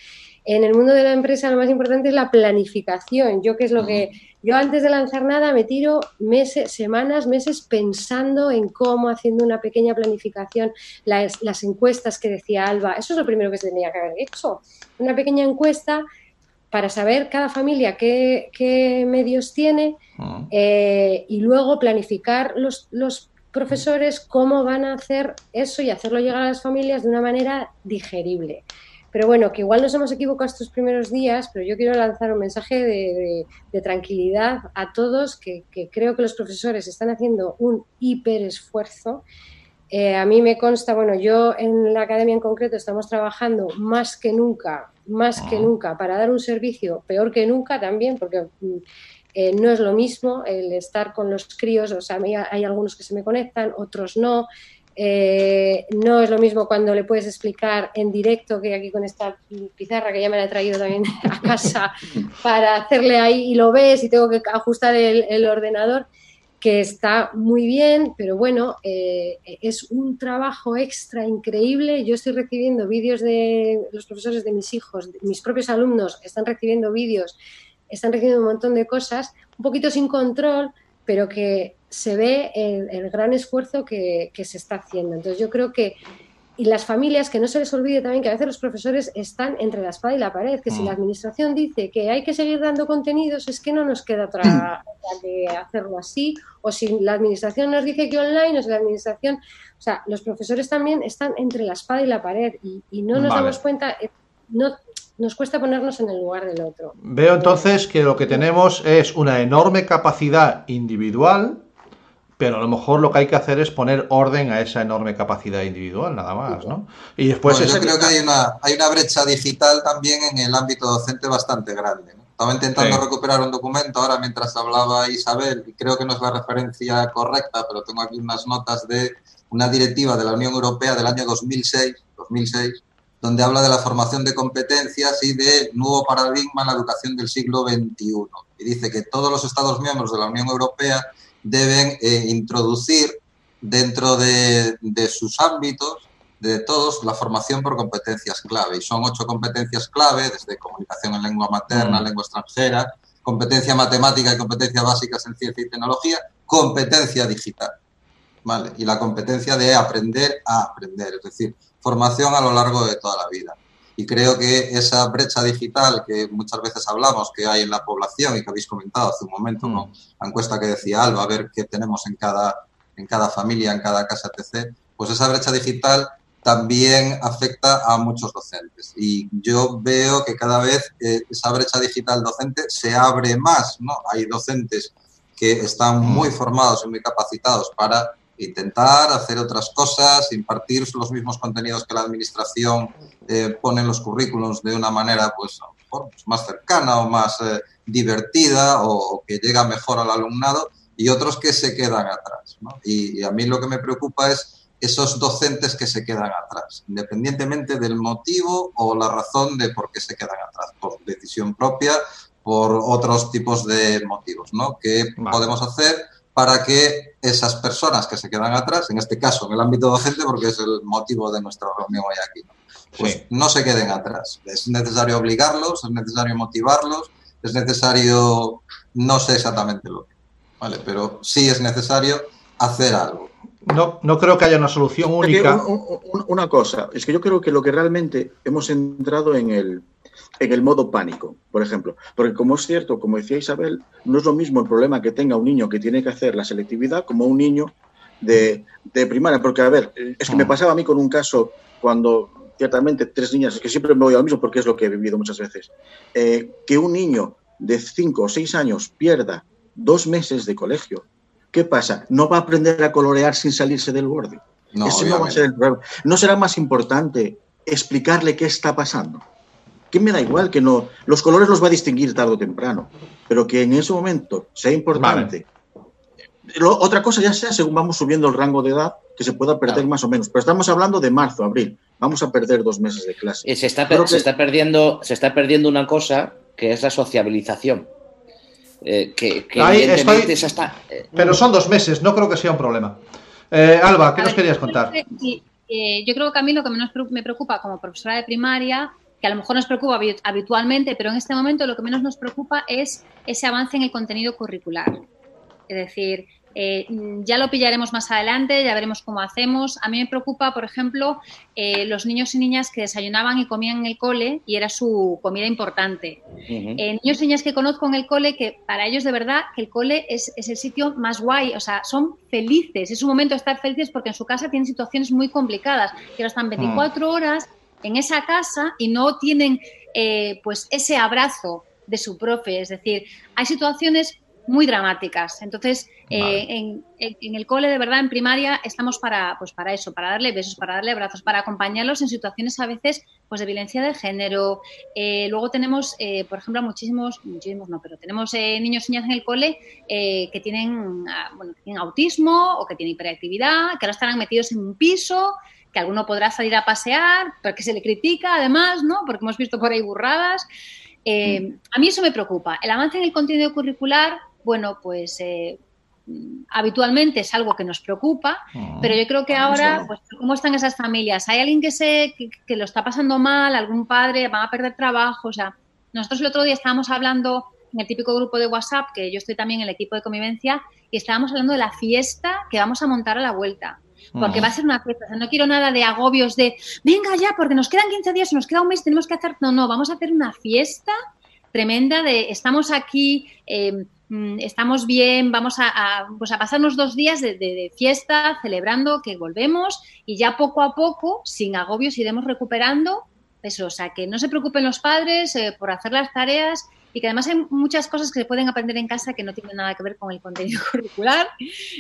En el mundo de la empresa lo más importante es la planificación. Yo qué es lo que yo antes de lanzar nada me tiro meses, semanas, meses pensando en cómo, haciendo una pequeña planificación, las, las encuestas que decía Alba. Eso es lo primero que se tenía que haber hecho. Una pequeña encuesta para saber cada familia qué, medios tiene ah. eh, y luego planificar los, los, profesores cómo van a hacer eso y hacerlo llegar a las familias de una manera digerible. Pero bueno, que igual nos hemos equivocado estos primeros días, pero yo quiero lanzar un mensaje de, tranquilidad a todos, que, creo que los profesores están haciendo un hiper esfuerzo. Eh, a mí me consta, bueno, yo en la academia en concreto estamos trabajando más que nunca más que nunca, para dar un servicio peor que nunca también, porque mm, eh, no es lo mismo el estar con los críos, o sea, hay algunos que se me conectan, otros no. Eh, no es lo mismo cuando le puedes explicar en directo que aquí con esta pizarra que ya me la he traído también a casa para hacerle ahí y lo ves y tengo que ajustar el ordenador que está muy bien, pero bueno, eh, es un trabajo extra increíble. Yo estoy recibiendo vídeos de los profesores de mis hijos, mis propios alumnos están recibiendo vídeos, están recibiendo un montón de cosas, un poquito sin control, pero que se ve el, gran esfuerzo que, que, se está haciendo. Entonces yo creo que y las familias, que no se les olvide también que a veces los profesores están entre la espada y la pared, que si la mm. administración dice que hay que seguir dando contenidos, es que no nos queda otra de hacerlo así, o si la administración nos dice que online, o si la administración, o sea, los profesores también están entre la espada y la pared y, no nos damos cuenta, eh, no, nos cuesta ponernos en el lugar del otro. Veo entonces que lo que tenemos es una enorme capacidad individual pero a lo mejor lo que hay que hacer es poner orden a esa enorme capacidad individual, nada más, ¿no? Y después... yo creo que hay una, hay una brecha digital también en el ámbito docente bastante grande. Estaba intentando recuperar un documento ahora mientras hablaba Isabel, y creo que no es la referencia correcta, pero tengo aquí unas notas de una directiva de la Unión Europea del año 2006, 2006 donde habla de la formación de competencias y de nuevo paradigma en la educación del siglo XXI. Y dice que todos los Estados miembros de la Unión Europea deben eh, introducir dentro de, sus ámbitos, de todos, la formación por competencias clave. Y son ocho competencias clave, desde comunicación en lengua materna, mm. lengua extranjera, competencia matemática y competencias básicas en ciencia y tecnología, competencia digital. ¿vale? Y la competencia de aprender a aprender, es decir, formación a lo largo de toda la vida. Y creo que esa brecha digital que muchas veces hablamos que hay en la población y que habéis comentado hace un momento, ¿no? Mm. la encuesta que decía Alba, a ver qué tenemos en cada, en cada familia, en cada casa, etc., pues esa brecha digital también afecta a muchos docentes. Y yo veo que cada vez eh, esa brecha digital docente se abre más, ¿no? Hay docentes que están muy mm. formados y muy capacitados para intentar hacer otras cosas, impartir los mismos contenidos que la administración eh, pone en los currículums de una manera pues, pues más cercana o más eh, divertida o, que llega mejor al alumnado y otros que se quedan atrás. Y, a mí lo que me preocupa es esos docentes que se quedan atrás, independientemente del motivo o la razón de por qué se quedan atrás, por decisión propia, por otros tipos de motivos, ¿no? ¿Qué podemos hacer para que esas personas que se quedan atrás, en este caso en el ámbito docente, porque es el motivo de nuestra reunión hoy aquí, pues no se queden atrás. Es necesario obligarlos, es necesario motivarlos, es necesario, no sé exactamente lo que, ¿vale? pero sí es necesario hacer algo. No, no creo que haya una solución única. una cosa, es que yo creo que lo que realmente hemos entrado en el, en el modo pánico, por ejemplo. Porque como es cierto, como decía Isabel, no es lo mismo el problema que tenga un niño que tiene que hacer la selectividad como un niño de, primaria. Porque, a ver, es que me mm. pasaba a mí con un caso cuando ciertamente tres niñas, es que siempre me voy al mismo porque es lo que he vivido muchas veces, eh, que un niño de cinco o seis años pierda dos meses de colegio. ¿Qué pasa? No va a aprender a colorear sin salirse del borde. No, no va a ser el problema. ¿No será más importante explicarle qué está pasando? ¿Qué me da igual que no? Los colores los va a distinguir tarde o temprano, pero que en ese momento sea importante. otra cosa ya sea según vamos subiendo el rango de edad, que se pueda perder más o menos. Pero estamos hablando de marzo, abril. Vamos a perder dos meses de clase. Se está, se está, perdiendo, se está perdiendo una cosa que es la sociabilización. Eh, que, eh, pero son dos meses, no creo que sea un problema. Eh, Alba, ¿qué nos querías contar? yo creo que a mí lo que menos me preocupa como profesora de primaria que a lo mejor nos preocupa habitualmente, pero en este momento lo que menos nos preocupa es ese avance en el contenido curricular. Es decir, eh, ya lo pillaremos más adelante, ya veremos cómo hacemos. A mí me preocupa, por ejemplo, eh, los niños y niñas que desayunaban y comían en el cole y era su comida importante. Eh, niños y niñas que conozco en el cole que para ellos de verdad que el cole es, es, el sitio más guay, o sea, son felices, es un momento de estar felices porque en su casa tienen situaciones muy complicadas, que ahora están 24 horas en esa casa y no tienen eh, pues ese abrazo de su profe. Es decir, hay situaciones muy dramáticas. Entonces, eh, en, el cole, de verdad, en primaria, estamos para, pues para eso, para darle besos, para darle abrazos, para acompañarlos en situaciones a veces pues de violencia de género. Eh, luego tenemos, por ejemplo, muchísimos, muchísimos no, pero tenemos niños y niñas en el cole que tienen, ah, bueno, que tienen autismo o que tienen hiperactividad, que ahora estarán metidos en un piso, que alguno podrá salir a pasear, porque se le critica además, ¿no? Porque hemos visto por ahí burradas. Eh, mm. a mí eso me preocupa. El avance en el contenido curricular, bueno, pues eh, habitualmente es algo que nos preocupa, mm. pero yo creo que ahora, pues, ¿cómo están esas familias? ¿Hay alguien que, se, que, lo está pasando mal? ¿Algún padre va a perder trabajo? O sea, nosotros el otro día estábamos hablando en el típico grupo de WhatsApp, que yo estoy también en el equipo de convivencia, y estábamos hablando de la fiesta que vamos a montar a la vuelta. Porque va a ser una fiesta. O sea, no quiero nada de agobios de, venga ya, porque nos quedan 15 días, nos queda un mes, tenemos que hacer. No, no, vamos a hacer una fiesta tremenda de, estamos aquí, eh, mm, estamos bien, vamos a, a, pues a pasarnos dos días de, de, de, fiesta, celebrando que volvemos y ya poco a poco, sin agobios, iremos recuperando eso. O sea, que no se preocupen los padres eh, por hacer las tareas y que además hay muchas cosas que se pueden aprender en casa que no tienen nada que ver con el contenido curricular,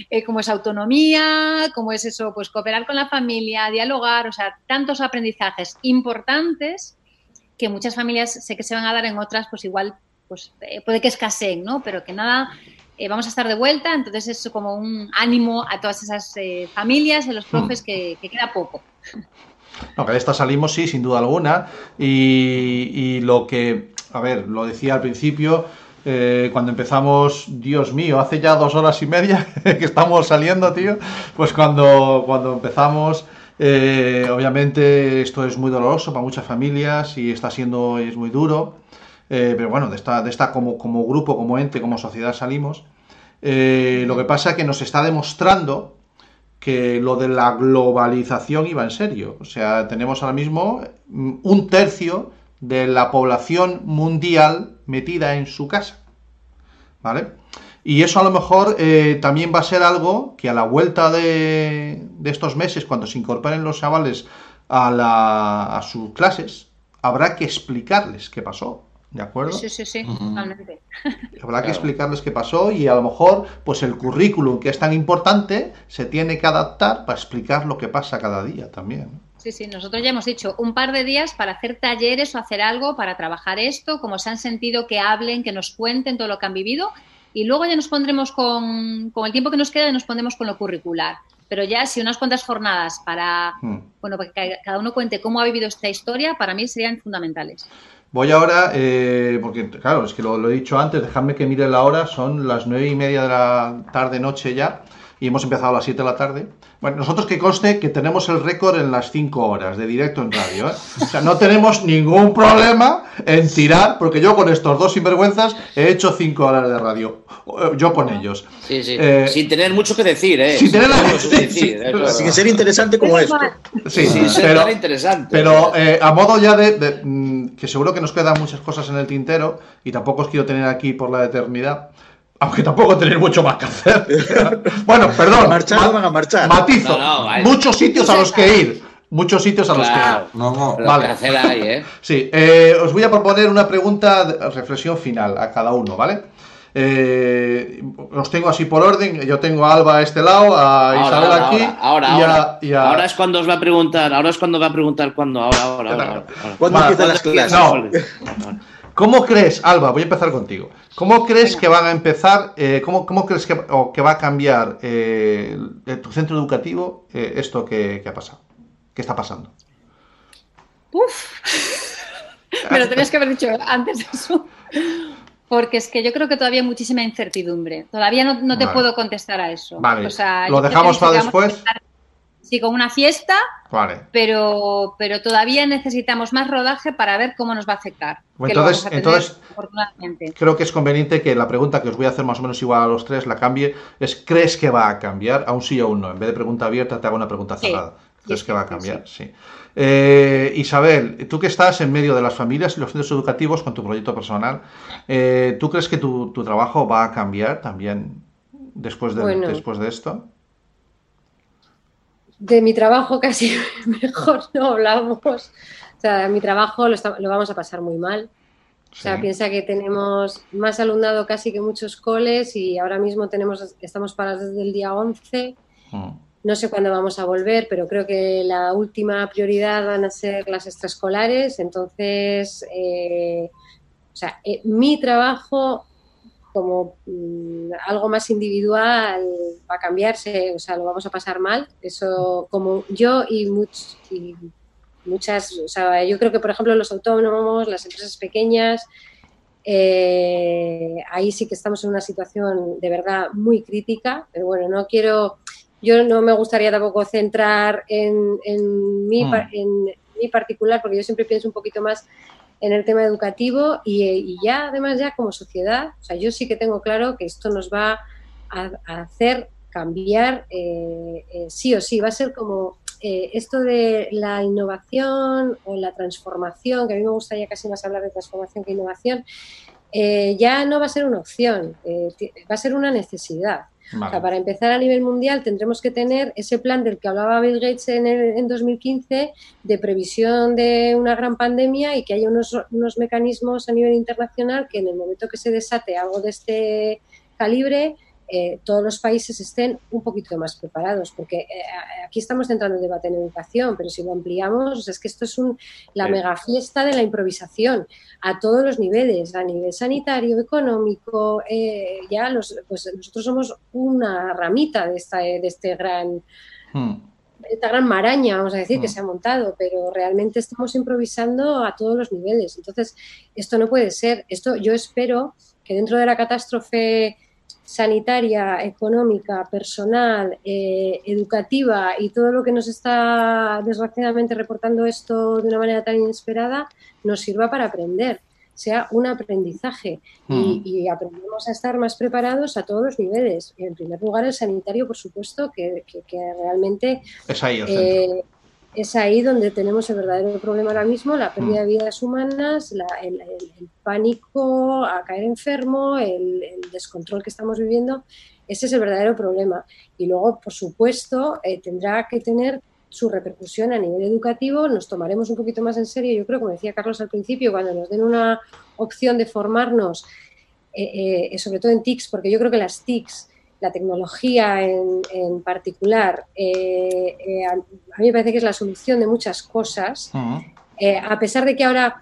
eh, como es autonomía, como es eso, pues cooperar con la familia, dialogar, o sea, tantos aprendizajes importantes que muchas familias sé que se van a dar en otras, pues igual pues eh, puede que escaseen, ¿no? Pero que nada, eh, vamos a estar de vuelta, entonces es como un ánimo a todas esas eh, familias a los profes que, que, queda poco. No, que de esta salimos, sí, sin duda alguna, y, y lo que, a ver, lo decía al principio, eh, cuando empezamos, Dios mío, hace ya dos horas y media que estamos saliendo, tío, pues cuando, cuando empezamos... Eh, obviamente esto es muy doloroso para muchas familias y está siendo es muy duro, eh, pero bueno, de esta, de esta como, como, grupo, como ente, como sociedad salimos. Lo que pasa es que nos está demostrando que lo de la globalización iba en serio. O sea, tenemos ahora mismo un tercio de la población mundial metida en su casa. ¿Vale? Y eso a lo mejor eh, también va a ser algo que a la vuelta de, de estos meses, cuando se incorporen los chavales a, la, a sus clases, habrá que explicarles qué pasó. ¿De acuerdo? Sí, sí, sí, totalmente. Habrá que explicarles qué pasó y a lo mejor, pues el currículum que es tan importante se tiene que adaptar para explicar lo que pasa cada día también. Sí, sí, nosotros ya hemos dicho un par de días para hacer talleres o hacer algo para trabajar esto, como se han sentido que hablen, que nos cuenten todo lo que han vivido y luego ya nos pondremos con, con el tiempo que nos queda y nos pondremos con lo curricular. Pero ya si unas cuantas jornadas para, hmm. bueno, para que cada uno cuente cómo ha vivido esta historia, para mí serían fundamentales. Voy ahora, eh, porque claro, es que lo, lo, he dicho antes, dejadme que mire la hora, son las nueve y media de la tarde noche ya, y hemos empezado a las 7 de la tarde. Bueno, nosotros que conste que tenemos el récord en las 5 horas de directo en radio. ¿eh? O sea, no tenemos ningún problema en tirar, porque yo con estos dos sinvergüenzas he hecho 5 horas de radio. Yo con ellos. Sí, sí. Eh, sin tener mucho que decir, ¿eh? Sin tener nada que decir. Sin ser interesante como esto. Sí, sin ser pero, interesante. Pero eh, a modo ya de, de, que seguro que nos quedan muchas cosas en el tintero y tampoco os quiero tener aquí por la eternidad aunque tampoco tenéis mucho más que hacer. bueno, perdón. Marchar, ma van a marchar. Matizo. No, no, vale. Muchos sitios a los que ir. Muchos sitios a los claro, que ir. No, no. Vale. Que hacer ahí, ¿eh? Sí, eh, os voy a proponer una pregunta, de reflexión final a cada uno, ¿vale? Eh, os tengo así por orden. Yo tengo a Alba a este lado, a ahora, Isabel ahora, aquí. Ahora, y a, ahora. y a... ahora es cuando os va a preguntar. Ahora es cuando va a preguntar cuándo. Ahora, ahora, ahora. ahora. ¿Cuándo vale, empiezan las clases? No. ¿Cómo crees, Alba? Voy a empezar contigo. ¿Cómo crees que van a empezar, eh, cómo, cómo, crees que, o que, va a cambiar eh, tu centro educativo eh, esto que, que, ha pasado? ¿Qué está pasando? Uf, me lo tenías que haber dicho antes de eso. Porque es que yo creo que todavía hay muchísima incertidumbre. Todavía no, no te vale. puedo contestar a eso. Vale. O sea, ¿Lo dejamos para después? Sí, con una fiesta, vale. pero, pero todavía necesitamos más rodaje para ver cómo nos va a afectar. Entonces, tener, entonces creo que es conveniente que la pregunta que os voy a hacer más o menos igual a los tres la cambie. Es, ¿crees que va a cambiar? A un sí o un no. En vez de pregunta abierta, te hago una pregunta cerrada. Sí. ¿Crees sí, que va a cambiar? Sí. sí. Eh, Isabel, tú que estás en medio de las familias y los centros educativos con tu proyecto personal, eh, ¿tú crees que tu, tu, trabajo va a cambiar también después de, bueno. después de esto? De mi trabajo casi mejor no hablamos. O sea, mi trabajo lo, está, lo vamos a pasar muy mal. O sea, sí. piensa que tenemos más alumnado casi que muchos coles y ahora mismo tenemos, estamos parados desde el día 11. Mm. No sé cuándo vamos a volver, pero creo que la última prioridad van a ser las extraescolares. Entonces, eh, o sea, eh, mi trabajo como mmm, algo más individual va a cambiarse, o sea, lo vamos a pasar mal. Eso, como yo y, much, y muchas, o sea, yo creo que, por ejemplo, los autónomos, las empresas pequeñas, eh, ahí sí que estamos en una situación de verdad muy crítica, pero bueno, no quiero, yo no me gustaría tampoco centrar en, en, mi, mm. en mi particular, porque yo siempre pienso un poquito más en el tema educativo y, ya además ya como sociedad, o sea, yo sí que tengo claro que esto nos va a, hacer cambiar eh, eh, sí o sí, va a ser como eh, esto de la innovación o la transformación, que a mí me gustaría casi más hablar de transformación que innovación, ya no va a ser una opción, va a ser una necesidad. Para empezar a nivel mundial tendremos que tener ese plan del que hablaba Bill Gates en, en 2015 de previsión de una gran pandemia y que haya unos, unos mecanismos a nivel internacional que en el momento que se desate algo de este calibre eh, todos los países estén un poquito más preparados, porque eh, aquí estamos centrando el debate en educación, pero si lo ampliamos, es que esto es un, la mega fiesta de la improvisación a todos los niveles, a nivel sanitario, económico, eh, ya los, pues nosotros somos una ramita de, esta, de este gran... Hmm. esta gran maraña, vamos a decir, que hmm. se ha montado, pero realmente estamos improvisando a todos los niveles. Entonces, esto no puede ser. Esto yo espero que dentro de la catástrofe sanitaria, económica, personal, eh, educativa y todo lo que nos está desgraciadamente reportando esto de una manera tan inesperada, nos sirva para aprender, sea un aprendizaje y, hmm. aprendemos a estar más preparados a todos los niveles. En primer lugar, el sanitario, por supuesto, que, realmente... Es ahí es ahí donde tenemos el verdadero problema ahora mismo, la pérdida de mm. vidas humanas, el, pánico a caer enfermo, el, descontrol que estamos viviendo. Ese es el verdadero problema. Y luego, por supuesto, eh, tendrá que tener su repercusión a nivel educativo, nos tomaremos un poquito más en serio, yo creo, como decía Carlos al principio, cuando nos den una opción de formarnos, eh, eh, sobre todo en TICs, porque yo creo que las TICs la tecnología en, particular, eh, eh, a, mí me parece que es la solución de muchas cosas. Eh, a pesar de que ahora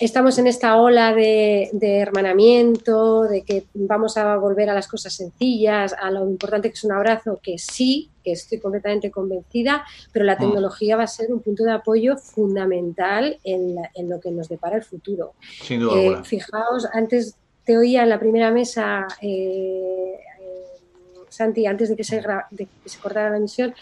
estamos en esta ola de, hermanamiento, de que vamos a volver a las cosas sencillas, a lo importante que es un abrazo, que sí, que estoy completamente convencida, pero la tecnología va a ser un punto de apoyo fundamental en, lo que nos depara el futuro. Sin duda. fijaos, antes te oía en la primera mesa Santi, antes de que se, se cortara la emisión,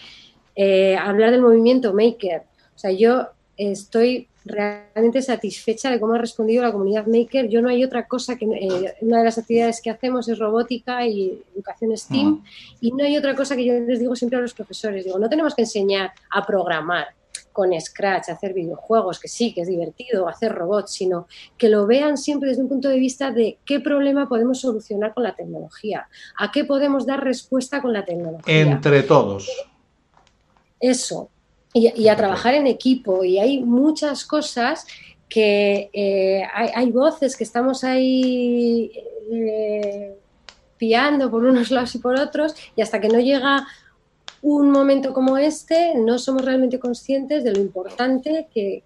eh, hablar del movimiento Maker. O sea, yo estoy realmente satisfecha de cómo ha respondido la comunidad Maker. Yo no hay otra cosa que eh, una de las actividades que hacemos es robótica y educación STEAM y no hay otra cosa que yo les digo siempre a los profesores. Digo, no tenemos que enseñar a programar, con Scratch, hacer videojuegos, que sí, que es divertido, hacer robots, sino que lo vean siempre desde un punto de vista de qué problema podemos solucionar con la tecnología, a qué podemos dar respuesta con la tecnología. Entre todos. Eso, y, a trabajar en equipo, y hay muchas cosas que eh, hay, voces que estamos ahí eh, piando por unos lados y por otros, y hasta que no llega un momento como este no somos realmente conscientes de lo importante que,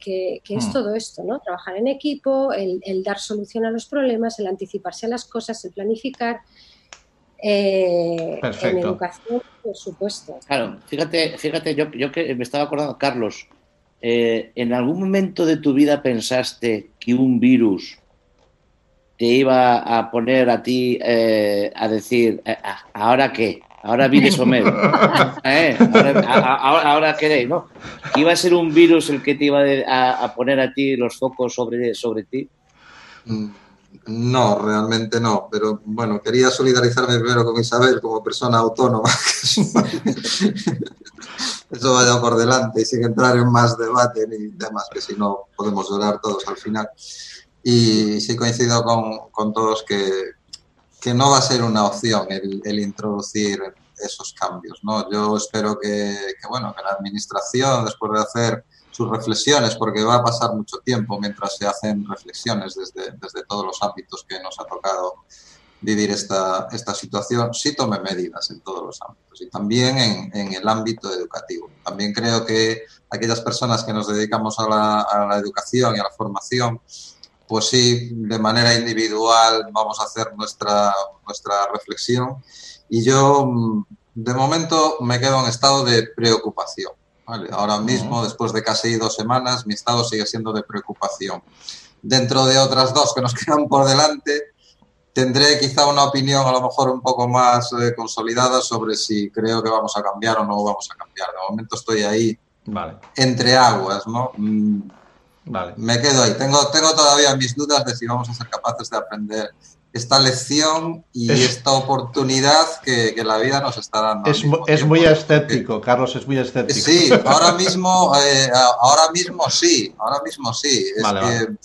es hmm. todo esto, ¿no? Trabajar en equipo, el, dar solución a los problemas, el anticiparse a las cosas, el planificar. Eh, en educación, por supuesto. Claro, fíjate, fíjate, yo, yo que me estaba acordando, Carlos, eh, ¿en algún momento de tu vida pensaste que un virus te iba a poner a ti eh, a decir, ah, ¿ahora qué? Ahora viene Somero. ¿Eh? Ahora, queréis, ¿no? ¿Iba a ser un virus el que te iba a, poner a ti los focos sobre, sobre ti? Mm, no, realmente no. Pero bueno, quería solidarizarme primero con Isabel como persona autónoma. Eso vaya por delante y sin entrar en más debate ni demás, que si no podemos llorar todos al final. Y sí coincido con, con todos que, que no va a ser una opción el, introducir esos cambios. ¿no? Yo espero que, bueno, que la Administración, después de hacer sus reflexiones, porque va a pasar mucho tiempo mientras se hacen reflexiones desde, desde todos los ámbitos que nos ha tocado vivir esta, esta situación, sí tome medidas en todos los ámbitos y también en, en, el ámbito educativo. También creo que aquellas personas que nos dedicamos a la, a la educación y a la formación, pues sí, de manera individual vamos a hacer nuestra, nuestra reflexión. Y yo, mm, de momento, me quedo en estado de preocupación. Ahora mismo, después de casi dos semanas, mi estado sigue siendo de preocupación. Dentro de otras dos que nos quedan por delante, tendré quizá una opinión a lo mejor un poco más eh, consolidada sobre si creo que vamos a cambiar o no vamos a cambiar. De momento estoy ahí entre aguas, ¿no? Vale. Me quedo ahí. Tengo, tengo todavía mis dudas de si vamos a ser capaces de aprender esta lección y Es- esta oportunidad que, que la vida nos está dando. Es, es muy escéptico, Carlos, es muy escéptico. Sí, ahora mismo, eh, ahora mismo sí, ahora mismo sí. Es Vale, que vale.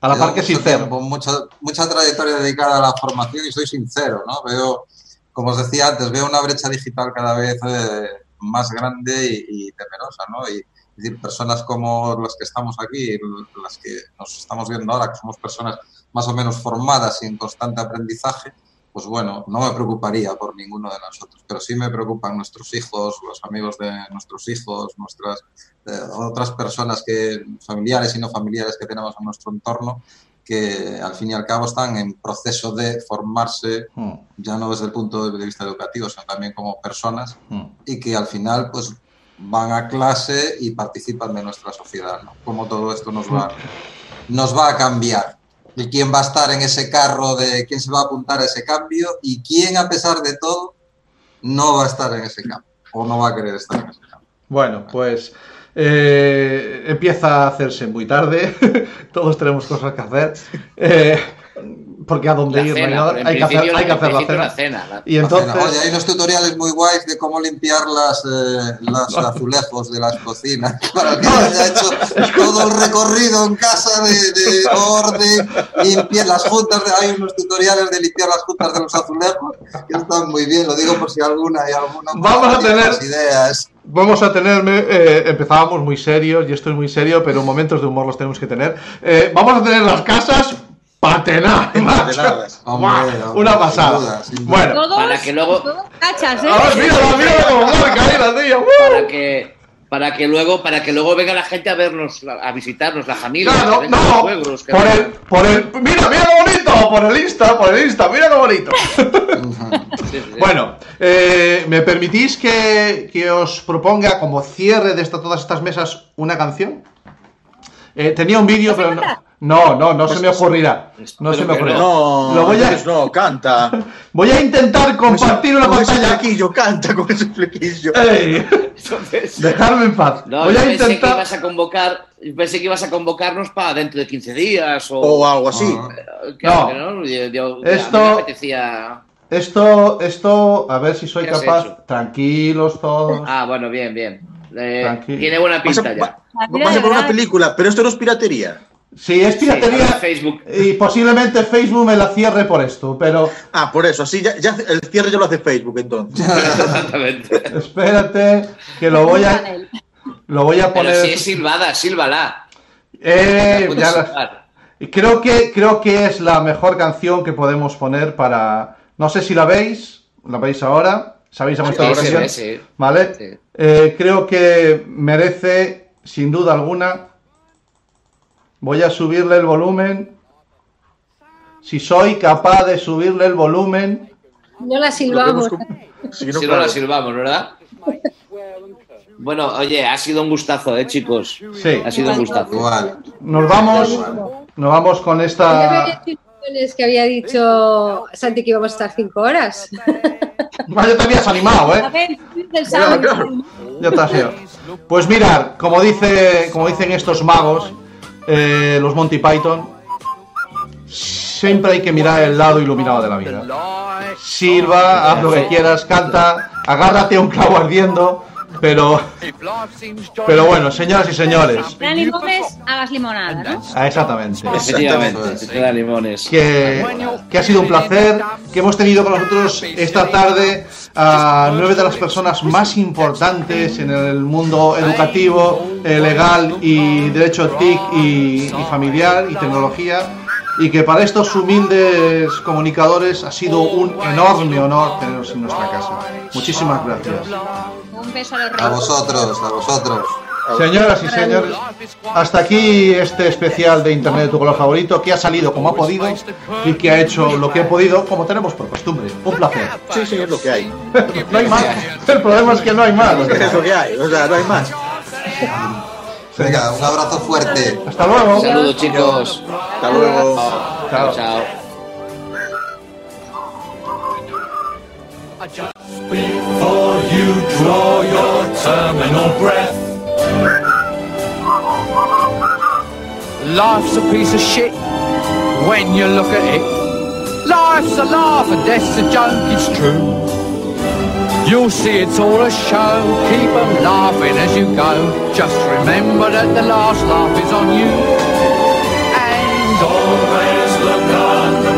A la par que mucho sincero. tiempo, mucha, mucha trayectoria dedicada a la formación y soy sincero, ¿no? Veo, como os decía antes, veo una brecha digital cada vez eh, más grande y, y temerosa, ¿no? Y es decir, personas como las que estamos aquí, las que nos estamos viendo ahora, que somos personas más o menos formadas y en constante aprendizaje, pues bueno, no me preocuparía por ninguno de nosotros, pero sí me preocupan nuestros hijos, los amigos de nuestros hijos, nuestras eh, otras personas que familiares y no familiares que tenemos en nuestro entorno que al fin y al cabo están en proceso de formarse Mm, ya no desde el punto de vista educativo, sino también como personas mm. y que al final pues van a clase y participan de nuestra sociedad, ¿no? Cómo todo esto nos va, nos va a cambiar. Y quién va a estar en ese carro de quién se va a apuntar a ese cambio y quién a pesar de todo no va a estar en ese cambio o no va a querer estar en ese cambio. Bueno, pues eh, empieza a hacerse muy tarde. Todos tenemos cosas que hacer. Eh, porque a dónde La ir no hay cena, nada. pero en Hay que hacer, hay que hacer la cena. la cena. la- Y cena. Oye, entonces, hay unos tutoriales muy guays de cómo limpiar las, eh, los azulejos de las cocinas para que haya hecho todo el recorrido en casa de, de orden, limpiar las juntas. De, hay unos tutoriales de limpiar las juntas de los azulejos que están muy bien. Lo digo por si alguna hay alguna Vamos a tener- ideas. vamos a tenerme. eh, empezábamos muy serios, y esto es muy serio, pero momentos de humor los tenemos que tener. Eh, vamos a tener las casas Patenadas. Hombre, Una sin pasada. duda, sin duda. Bueno, Todos, Para que luego- todos cachas, ¿eh? ahora mírala, mírala como marca ahí la tía. ¡uh! para que para que luego para que luego venga la gente a vernos a visitarnos la familia Claro, no, que por el, por el, mira, mira qué bonito, por el Insta, por el Insta, mira qué bonito. Sí, sí. Bueno, eh, ¿me permitís que, que os proponga como cierre de esta, todas estas mesas una canción? Eh, tenía un vídeo, pero no, no, no, no se me ocurrirá. No se me ocurrirá. No, Lo voy a- no, canta. Voy a intentar compartir una Con ese pantalla. flequillo, canta con ese flequillo. ¡Ey! Entonces, Dejadme en paz. no, Voy yo a pensé que intentar. ibas a convocar pensé que ibas a convocarnos para dentro de 15 días o O algo así. Claro No. yo- yo- Esto- a mí me apetecía Esto, esto, a ver si soy ¿Qué has capaz. Tranquilos todos. Ah, bueno, bien, bien. Eh, tiene buena Vas a, pinta ya. va- vas a por una película, pero esto no es piratería. Si es Sí, piratería. ahora Facebook. Y posiblemente Facebook me la cierre por esto, pero Ah, por eso, así ya, ya el cierre ya lo hace Facebook entonces. Exactamente. espérate que lo voy a lo voy a Pero poner. si es silbada, sílvala. Eh, ya la- creo que creo que es la mejor canción que podemos poner para. No sé si la veis, la veis ahora. ¿Sabéis a Sí, vuestra ahora Sí, sí, sí, sí. ¿Vale? Sí. Eh, creo que merece, sin duda alguna. Voy a subirle el volumen. Si soy capaz de subirle el volumen. No la silbamos. Si no la silbamos, ¿verdad? Bueno, oye, ha sido un gustazo, ¿eh, chicos? Sí. Ha sido un gustazo. Igual. Nos vamos. Nos vamos con esta. que había dicho Santi que íbamos a estar cinco horas. Ah, ya te habías animado, A ¿eh? claro. Ya te has ido. Pues mirar, como dice, como dicen estos magos, eh, los Monty Python, siempre hay que mirar el lado iluminado de la vida. Silba, haz lo que quieras, canta, agárrate a un clavo ardiendo, pero, pero bueno, señoras y señores, Eran limones, hagas limonada, ¿no? ah, exactamente. Efectivamente, si te da limones. que, que ha sido un placer, que hemos tenido con nosotros esta tarde a nueve de las personas más importantes en el mundo educativo, eh, legal y derecho TIC y, y familiar y tecnología. Y que para estos humildes comunicadores ha sido un enorme honor tenerlos en nuestra casa. Muchísimas gracias. Un beso a los A vosotros, a vosotros. Señoras y señores, hasta aquí este especial de Internet de tu color favorito que ha salido como ha podido y que ha hecho lo que ha podido como tenemos por costumbre. Un placer. Sí, sí, es lo que hay. No hay más. El problema es que no hay más. Es lo que hay, o sea, no hay más. Venga, un abrazo fuerte. Hasta luego. Saludos, chicos. Hasta luego. Chao. Chao, life's a piece of shit when you look at it. Life's a laugh and death's a joke, it's true. You'll see it's all a show, keep 'em laughing as you go. Just remember that the last laugh is on you. And always look on the